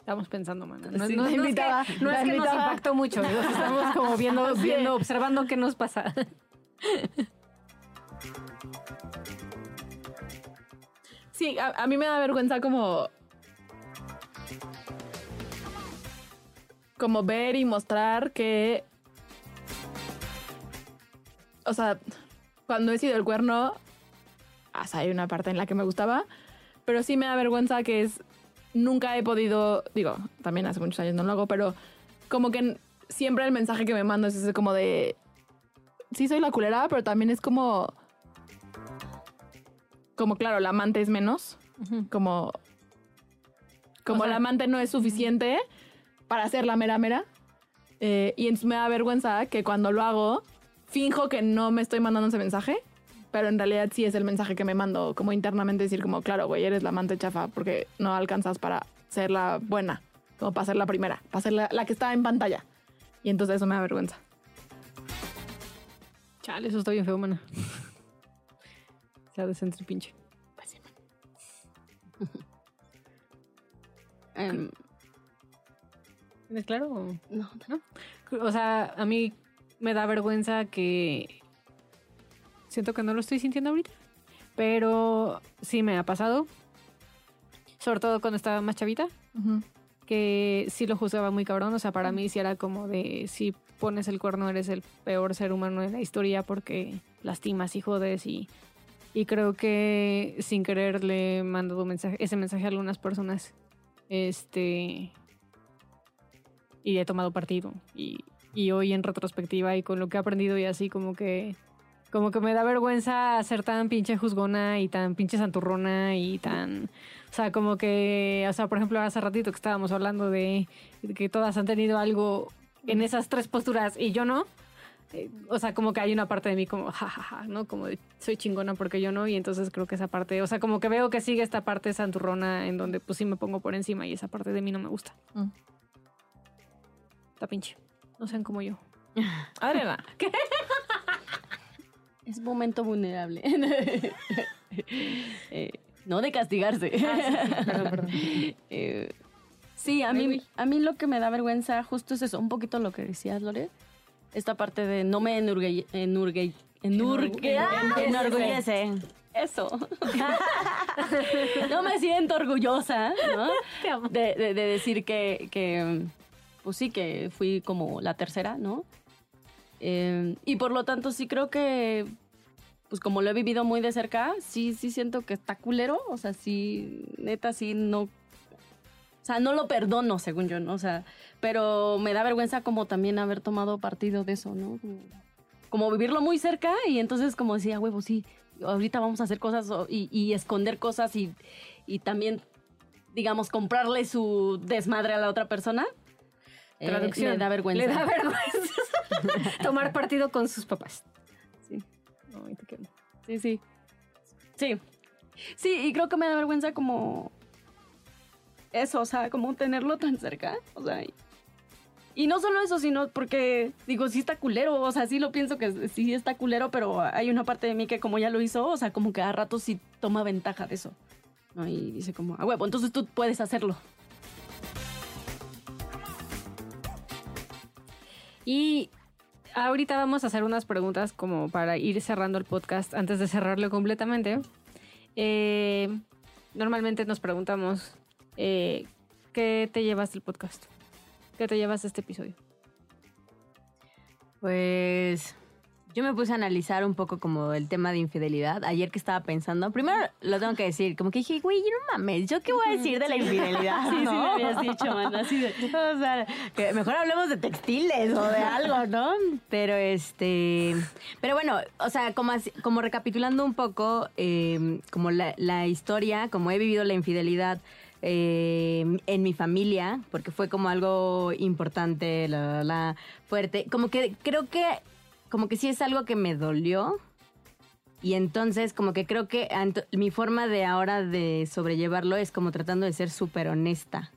Estamos pensando, mana. No, Sí, no- la no es que, invitada, no la es que nos impactó mucho. *laughs* Estamos como viendo, viendo, observando qué nos pasa. *laughs* Sí, a, a mí me da vergüenza como. Como ver y mostrar que. O sea, cuando he sido el cuerno. hasta hay una parte en la que me gustaba. Pero sí me da vergüenza que es. Nunca he podido. Digo, también hace muchos años no lo hago, pero. Como que siempre el mensaje que me mando es ese como de. Sí, soy la culera, pero también es como como claro, la amante es menos, como como O sea- la amante no es suficiente para ser la mera mera. eh, y entonces me da vergüenza que cuando lo hago, finjo que no me estoy mandando ese mensaje, pero en realidad sí es el mensaje que me mando, como internamente decir como, claro, güey, eres la amante chafa porque no alcanzas para ser la buena, como para ser la primera, para ser la, la que está en pantalla. Y entonces eso me da vergüenza. Chale, eso está bien feo, mana. *laughs* Se ha de sentir pinche. *laughs* Em, ¿Tienes claro? o- no, O sea, a mí me da vergüenza que siento que no lo estoy sintiendo ahorita, pero sí me ha pasado, sobre todo cuando estaba más chavita, que sí lo juzgaba muy cabrón, o sea, para mí sí era como de si pones el cuerno eres el peor ser humano de la historia porque lastimas y jodes y, y creo que sin querer le he mandado mensaje, ese mensaje a algunas personas, este, y he tomado partido. Y, y hoy en retrospectiva y con lo que he aprendido y así como que como que me da vergüenza ser tan pinche juzgona y tan pinche santurrona y tan... O sea, como que... O sea, por ejemplo, hace ratito que estábamos hablando de, de que todas han tenido algo en esas tres posturas y yo no. eh, O sea, como que hay una parte de mí como, jajaja, ¿no? Como de, soy chingona porque yo no. Y entonces creo que esa parte, o sea, como que veo que sigue esta parte santurrona en donde pues sí me pongo por encima y esa parte de mí no me gusta. Mm. Está pinche. No sean como yo. *laughs* Adriana. Es momento vulnerable. *laughs* Eh, no de castigarse. Perdón, perdón. *laughs* Eh, sí, a mí, a mí lo que me da vergüenza justo es eso, un poquito lo que decías, Lore. Esta parte de no me enurgue... enurgue enurgue Enorgullece. Eso. no me siento orgullosa, ¿no? De, de- de decir que, que, pues sí, que fui como la tercera, ¿no? Eh, y por lo tanto sí creo que, pues como lo he vivido muy de cerca, sí, sí siento que está culero. O sea, sí, neta, sí, no... O sea, no lo perdono, según yo, ¿no? O sea, pero me da vergüenza como también haber tomado partido de eso, ¿no? Como, vivirlo muy cerca y entonces como decía, huevo, sí, ahorita vamos a hacer cosas y, y esconder cosas y, y también, digamos, comprarle su desmadre a la otra persona. Eh, Traducción. me da vergüenza. Le da vergüenza. *laughs* Tomar partido con sus papás. Sí. Sí, sí. Sí. Sí, y creo que me da vergüenza como eso, o sea, como tenerlo tan cerca. O sea, y, y no solo eso, sino porque, digo, sí está culero, o sea, sí lo pienso que sí está culero, pero hay una parte de mí que como ya lo hizo, o sea, como que a ratos sí toma ventaja de eso. ¿no? Y dice como, ah, huevo, entonces tú puedes hacerlo. Y ahorita vamos a hacer unas preguntas como para ir cerrando el podcast antes de cerrarlo completamente. Eh, normalmente nos preguntamos, eh, ¿qué te llevas del podcast? ¿Qué te llevas de este episodio? Pues yo me puse a analizar un poco como el tema de infidelidad. Ayer que estaba pensando, primero lo tengo que decir, como que dije, güey, no mames, ¿yo qué voy a decir de la *laughs* infidelidad? Sí, sí, ¿no? me habías dicho, man, así de... *laughs* O sea, que mejor hablemos de textiles o de algo, ¿no? Pero este, pero bueno, o sea, como, así- como recapitulando un poco, eh, como la, la historia, como he vivido la infidelidad eh, en mi familia, porque fue como algo importante, la, la, la, fuerte, como que creo que, como que sí es algo que me dolió. Y entonces, como que creo que mi forma de ahora de sobrellevarlo es como tratando de ser súper honesta.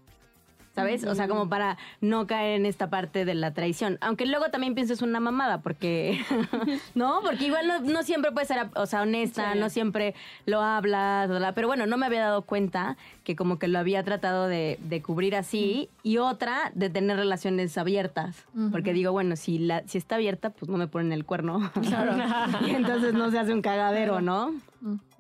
¿Sabes? O sea, como para no caer en esta parte de la traición. Aunque luego también pienso es una mamada, porque. *laughs* no, porque igual no, no siempre puedes ser, o sea, honesta, Sí. no siempre lo hablas, bla, bla. pero bueno, no me había dado cuenta que como que lo había tratado de, de cubrir así. Y otra, de tener relaciones abiertas. Porque digo, bueno, si, la, si está abierta, pues no me ponen el cuerno. *laughs* y entonces no se hace un cagadero, ¿no?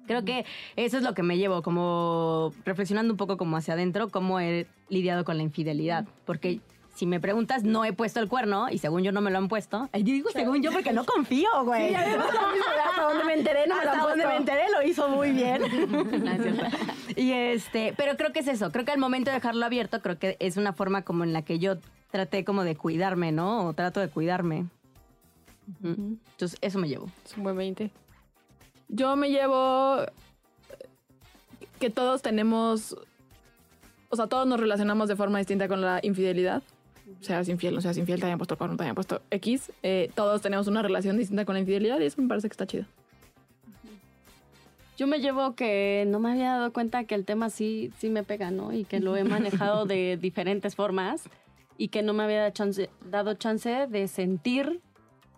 Creo que eso es lo que me llevo, como reflexionando un poco como hacia adentro, cómo he lidiado con la infidelidad. Porque si me preguntas, no he puesto el cuerno y según yo no me lo han puesto. Yo digo según yo porque no *laughs* confío, güey. Hasta donde me enteré, no me Hasta donde me enteré lo hizo muy bien. *laughs* No, y este, pero creo que es eso. Creo que al momento de dejarlo abierto, creo que es una forma como en la que yo traté como de cuidarme, ¿no? O trato de cuidarme. Entonces, eso me llevo. Es un buen 20. Yo me llevo que todos tenemos, o sea, todos nos relacionamos de forma distinta con la infidelidad. Seas infiel, no seas infiel, te hayan puesto te hayan puesto X. eh, todos tenemos una relación distinta con la infidelidad y eso me parece que está chido. Yo me llevo que no me había dado cuenta que el tema sí, sí me pega, ¿no? Y que lo he manejado de *laughs* diferentes formas y que no me había chance- dado chance de sentir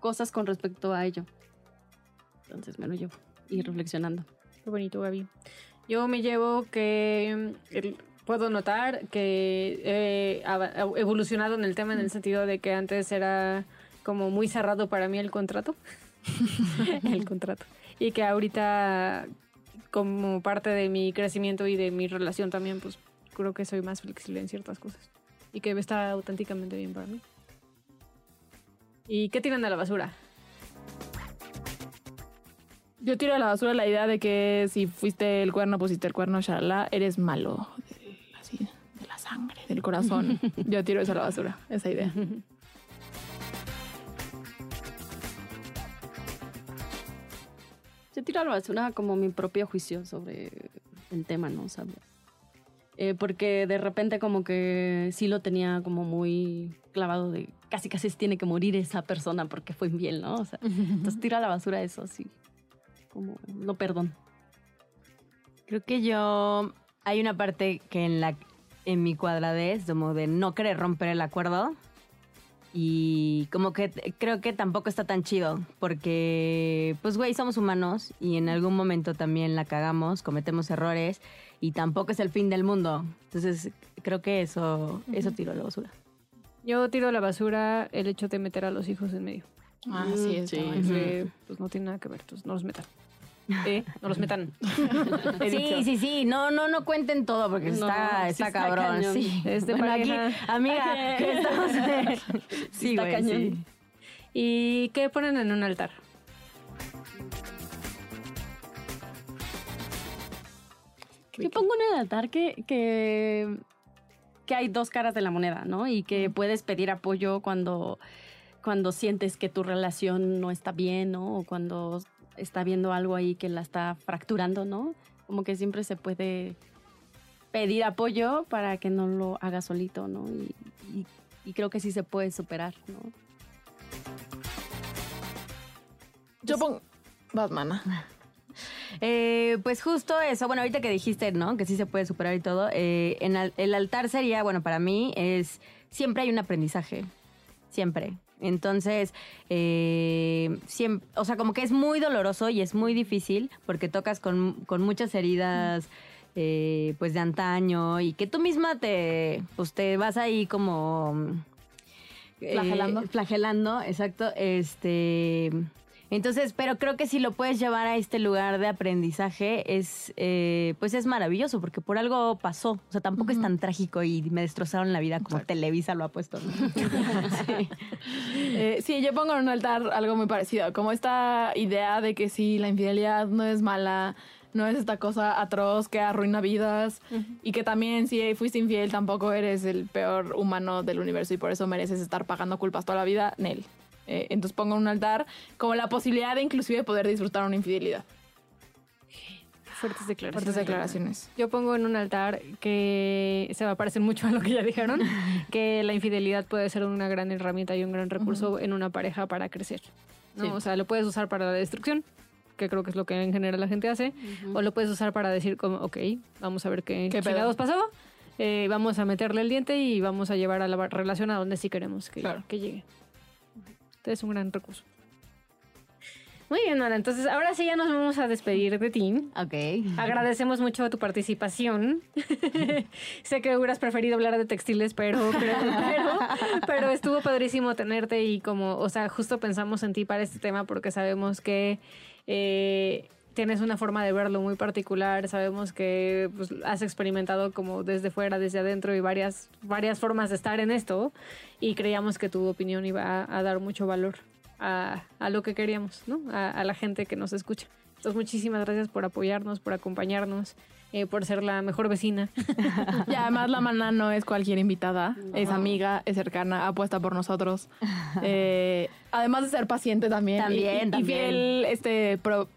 cosas con respecto a ello. Entonces me lo llevo y reflexionando. Qué bonito, Gaby. Yo me llevo que mm, el- puedo notar que he ava- evolucionado en el tema en el sentido de que antes era como muy cerrado para mí el contrato. *laughs* el contrato. Y que ahorita, como parte de mi crecimiento y de mi relación también, pues creo que soy más flexible en ciertas cosas. Y que está auténticamente bien para mí. ¿Y qué tiran a la basura? Yo tiro a la basura la idea de que si fuiste el cuerno, pusiste el cuerno, shalala, eres malo. De, así, de la sangre, de el corazón. *laughs* Yo tiro eso a la basura, esa idea. Yo tiro a la basura como mi propio juicio sobre el tema, ¿no? O eh, porque de repente como que sí lo tenía como muy clavado de casi casi se tiene que morir esa persona porque fue infiel, ¿no? O sea, *laughs* entonces tiro a la basura eso, sí. Como, no perdón. Creo que yo hay una parte que en la en mi cuadradez como de no querer romper el acuerdo y como que creo que tampoco está tan chido porque pues güey somos humanos y en algún momento también la cagamos cometemos errores y tampoco es el fin del mundo entonces creo que eso eso tiro a la basura Yo tiro a la basura el hecho de meter a los hijos en medio. Ah, sí, es Sí. Pues no tiene nada que ver, entonces no los metan. *laughs* ¿Eh? No los metan. *laughs* Sí, sí, sí, no, no, no cuenten todo porque No, está, sí está está cabrón, cañón. sí. Es de Bueno, aquí, amiga, *laughs* ¿qué estamos Sí, está güey, cañón. sí. ¿Y qué ponen en un altar? Yo pongo en el altar que, que, que hay dos caras de la moneda, ¿no? Y que puedes pedir apoyo cuando, cuando sientes que tu relación no está bien, ¿no? O cuando está viendo algo ahí que la está fracturando, ¿no? Como que siempre se puede pedir apoyo para que no lo haga solito, ¿no? Y, y- y creo que sí se puede superar, ¿no? Yo pongo Batman. Eh, pues justo eso, bueno, ahorita que dijiste, ¿no? Que sí se puede superar y todo, eh, en al- el altar sería, bueno, para mí es, siempre hay un aprendizaje, siempre. Entonces, eh, siem- o sea, como que es muy doloroso y es muy difícil porque tocas con, con muchas heridas, eh, pues de antaño y que tú misma te, pues te vas ahí como... eh, Flagelando. flagelando, exacto. Este... Entonces, pero creo que si lo puedes llevar a este lugar de aprendizaje es, eh, pues es maravilloso porque por algo pasó. O sea, tampoco es tan trágico y me destrozaron la vida como Televisa lo ha puesto. ¿no? *laughs* Sí. Eh, sí, yo pongo en un altar algo muy parecido, como esta idea de que sí, la infidelidad no es mala, no es esta cosa atroz que arruina vidas y que también si fuiste infiel tampoco eres el peor humano del universo y por eso mereces estar pagando culpas toda la vida, Nel. Eh, entonces pongo en un altar como la posibilidad de inclusive poder disfrutar una infidelidad. Fuertes declaraciones. Fuertes declaraciones. Yo pongo en un altar que se va a parecer mucho a lo que ya dijeron, *laughs* que la infidelidad puede ser una gran herramienta y un gran recurso en una pareja para crecer. ¿no? Sí. O sea, lo puedes usar para la destrucción, que creo que es lo que en general la gente hace, o lo puedes usar para decir como, ok, vamos a ver qué, ¿Qué pedo? chingados pasó, eh, vamos a meterle el diente y vamos a llevar a la relación a donde sí queremos que, Claro. que llegue. Entonces es un gran recurso. Muy bien, Nora. Entonces, ahora sí ya nos vamos a despedir de ti. Ok. Agradecemos mucho tu participación. *laughs* sé que hubieras preferido hablar de textiles, pero, pero, pero, pero estuvo padrísimo tenerte y como, o sea, justo pensamos en ti para este tema porque sabemos que eh, tienes una forma de verlo muy particular, sabemos que pues, has experimentado como desde fuera, desde adentro y varias, varias formas de estar en esto y creíamos que tu opinión iba a, a dar mucho valor a, a lo que queríamos, ¿no? A, a la gente que nos escucha. Entonces, muchísimas gracias por apoyarnos, por acompañarnos, eh, por ser la mejor vecina. *laughs* Y además la mana no es cualquier invitada, es amiga, es cercana, apuesta por nosotros. *laughs* Eh, además de ser paciente también. También, y, y- y también. fiel, este, pro-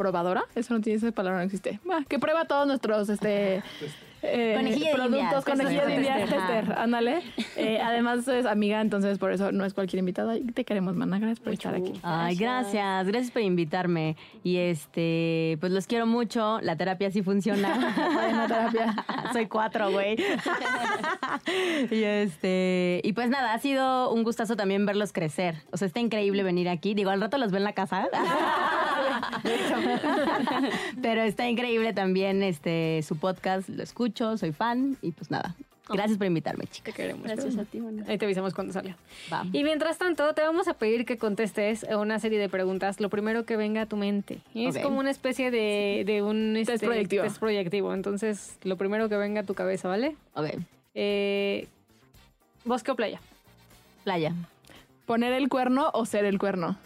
probadora, eso no tiene esa palabra, no existe. Bah, que prueba todos nuestros, este... *laughs* eh, Conejillo de productos, indias, conejillo de tester, indias, tester, ándale. Eh, además es amiga, entonces por eso no es cualquier invitada te queremos, mana, gracias por estar aquí. Ay, gracias, gracias por invitarme. Y este, pues los quiero mucho. La terapia sí funciona. *laughs* Buena terapia. *laughs* Soy cuatro, güey. *laughs* y este, y pues nada, ha sido un gustazo también verlos crecer. O sea, está increíble venir aquí. Digo, al rato los ven en la casa. Pero está increíble también este su podcast, lo escucho, soy fan y pues nada. Gracias por invitarme, chicas. Te queremos. Gracias a ti. Ahí te avisamos cuando salga. Va. Y mientras tanto, te vamos a pedir que contestes una serie de preguntas. Lo primero que venga a tu mente. Es Ok. como una especie de, de un este, Test proyectivo. test proyectivo. Entonces, lo primero que venga a tu cabeza, ¿vale? Ok. Eh, ¿Bosque o playa? Playa. ¿Poner el cuerno o ser el cuerno?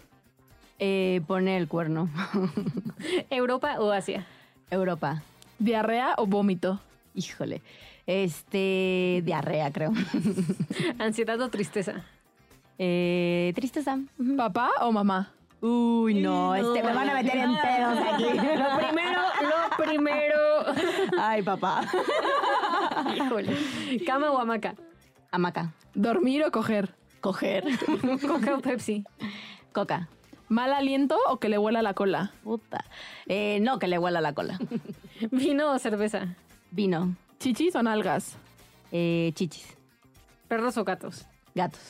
Eh, pone el cuerno. *laughs* ¿Europa o Asia? Europa. ¿Diarrea o vómito? Híjole. Este, diarrea, creo. *laughs* Ansiedad o tristeza. Eh, tristeza. ¿Papá o mamá? Uy, no, este, me van a meter en pedos aquí. *laughs* Lo primero, lo primero. Ay, papá. *laughs* Híjole. ¿Cama o hamaca? Hamaca. ¿Dormir o coger? Coger. ¿Coca o Pepsi? Coca. ¿Mal aliento o que le huela la cola? Puta. Eh, no, que le huela la cola. ¿Vino o cerveza? Vino. ¿Chichis o nalgas? Eh, chichis. ¿Perros o gatos? Gatos.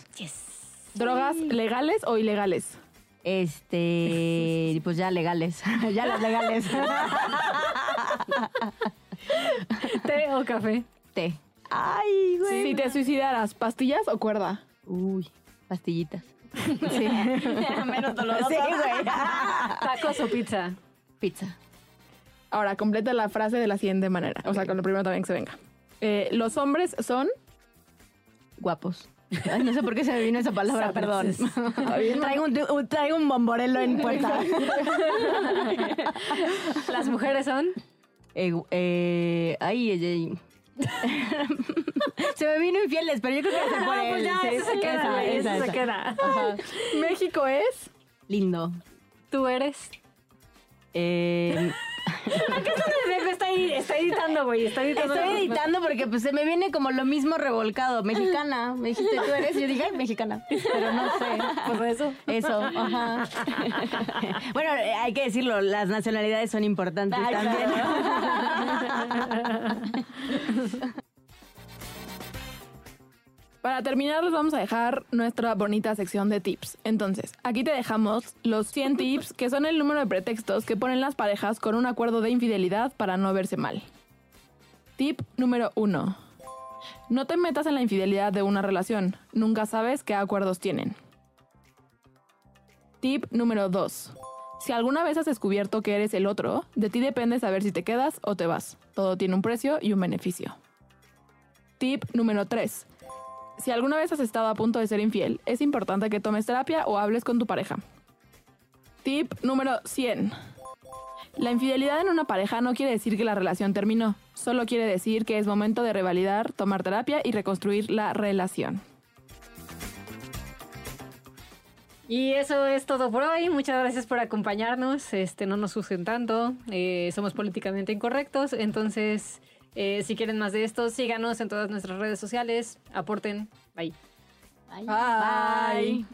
¿Drogas legales o ilegales? Este, pues ya legales. *laughs* ya las legales. *laughs* ¿Té o café? Té. Ay, güey. Si te suicidaras, ¿pastillas o cuerda? Uy, pastillitas. Sí. *laughs* Menos doloroso. Sí, güey. ¿Tacos o pizza? Pizza. Ahora, completa la frase de la siguiente manera. O sea, con lo primero también que se venga. Eh, los hombres son... Guapos. Ay, no sé por qué se me vino esa palabra, perdón. *laughs* traigo, un, traigo un bomborelo en puerta. *laughs* ¿Las mujeres son? Eh, eh, ay, ay, ay. *laughs* se me vino infieles, pero yo creo que va a ser por él. Pues ya, Sí, eso se queda, esa, güey, esa, eso se queda. México es... Lindo. ¿Tú eres? Eh, Está, ahí- está editando, güey. Está editando. estoy editando porque pues se me viene como lo mismo revolcado. Mexicana. *laughs* Me dijiste, tú eres. Yo dije, ay, mexicana. Pero no sé. Pues eso. Eso, ajá. *laughs* bueno, hay que decirlo, las nacionalidades son importantes también. *laughs* Para terminar, les vamos a dejar nuestra bonita sección de tips. Entonces, aquí te dejamos los 100 tips, que son el número de pretextos que ponen las parejas con un acuerdo de infidelidad para no verse mal. Tip número 1. No te metas en la infidelidad de una relación. Nunca sabes qué acuerdos tienen. Tip número 2. Si alguna vez has descubierto que eres el otro, de ti depende saber si te quedas o te vas. Todo tiene un precio y un beneficio. Tip número 3. Si alguna vez has estado a punto de ser infiel, es importante que tomes terapia o hables con tu pareja. Tip número 100. La infidelidad en una pareja no quiere decir que la relación terminó, solo quiere decir que es momento de revalidar, tomar terapia y reconstruir la relación. Y eso es todo por hoy. Muchas gracias por acompañarnos. Este, no nos usen tanto. Eh, somos políticamente incorrectos. Entonces, eh, si quieren más de esto, síganos en todas nuestras redes sociales. Aporten. Bye. Bye.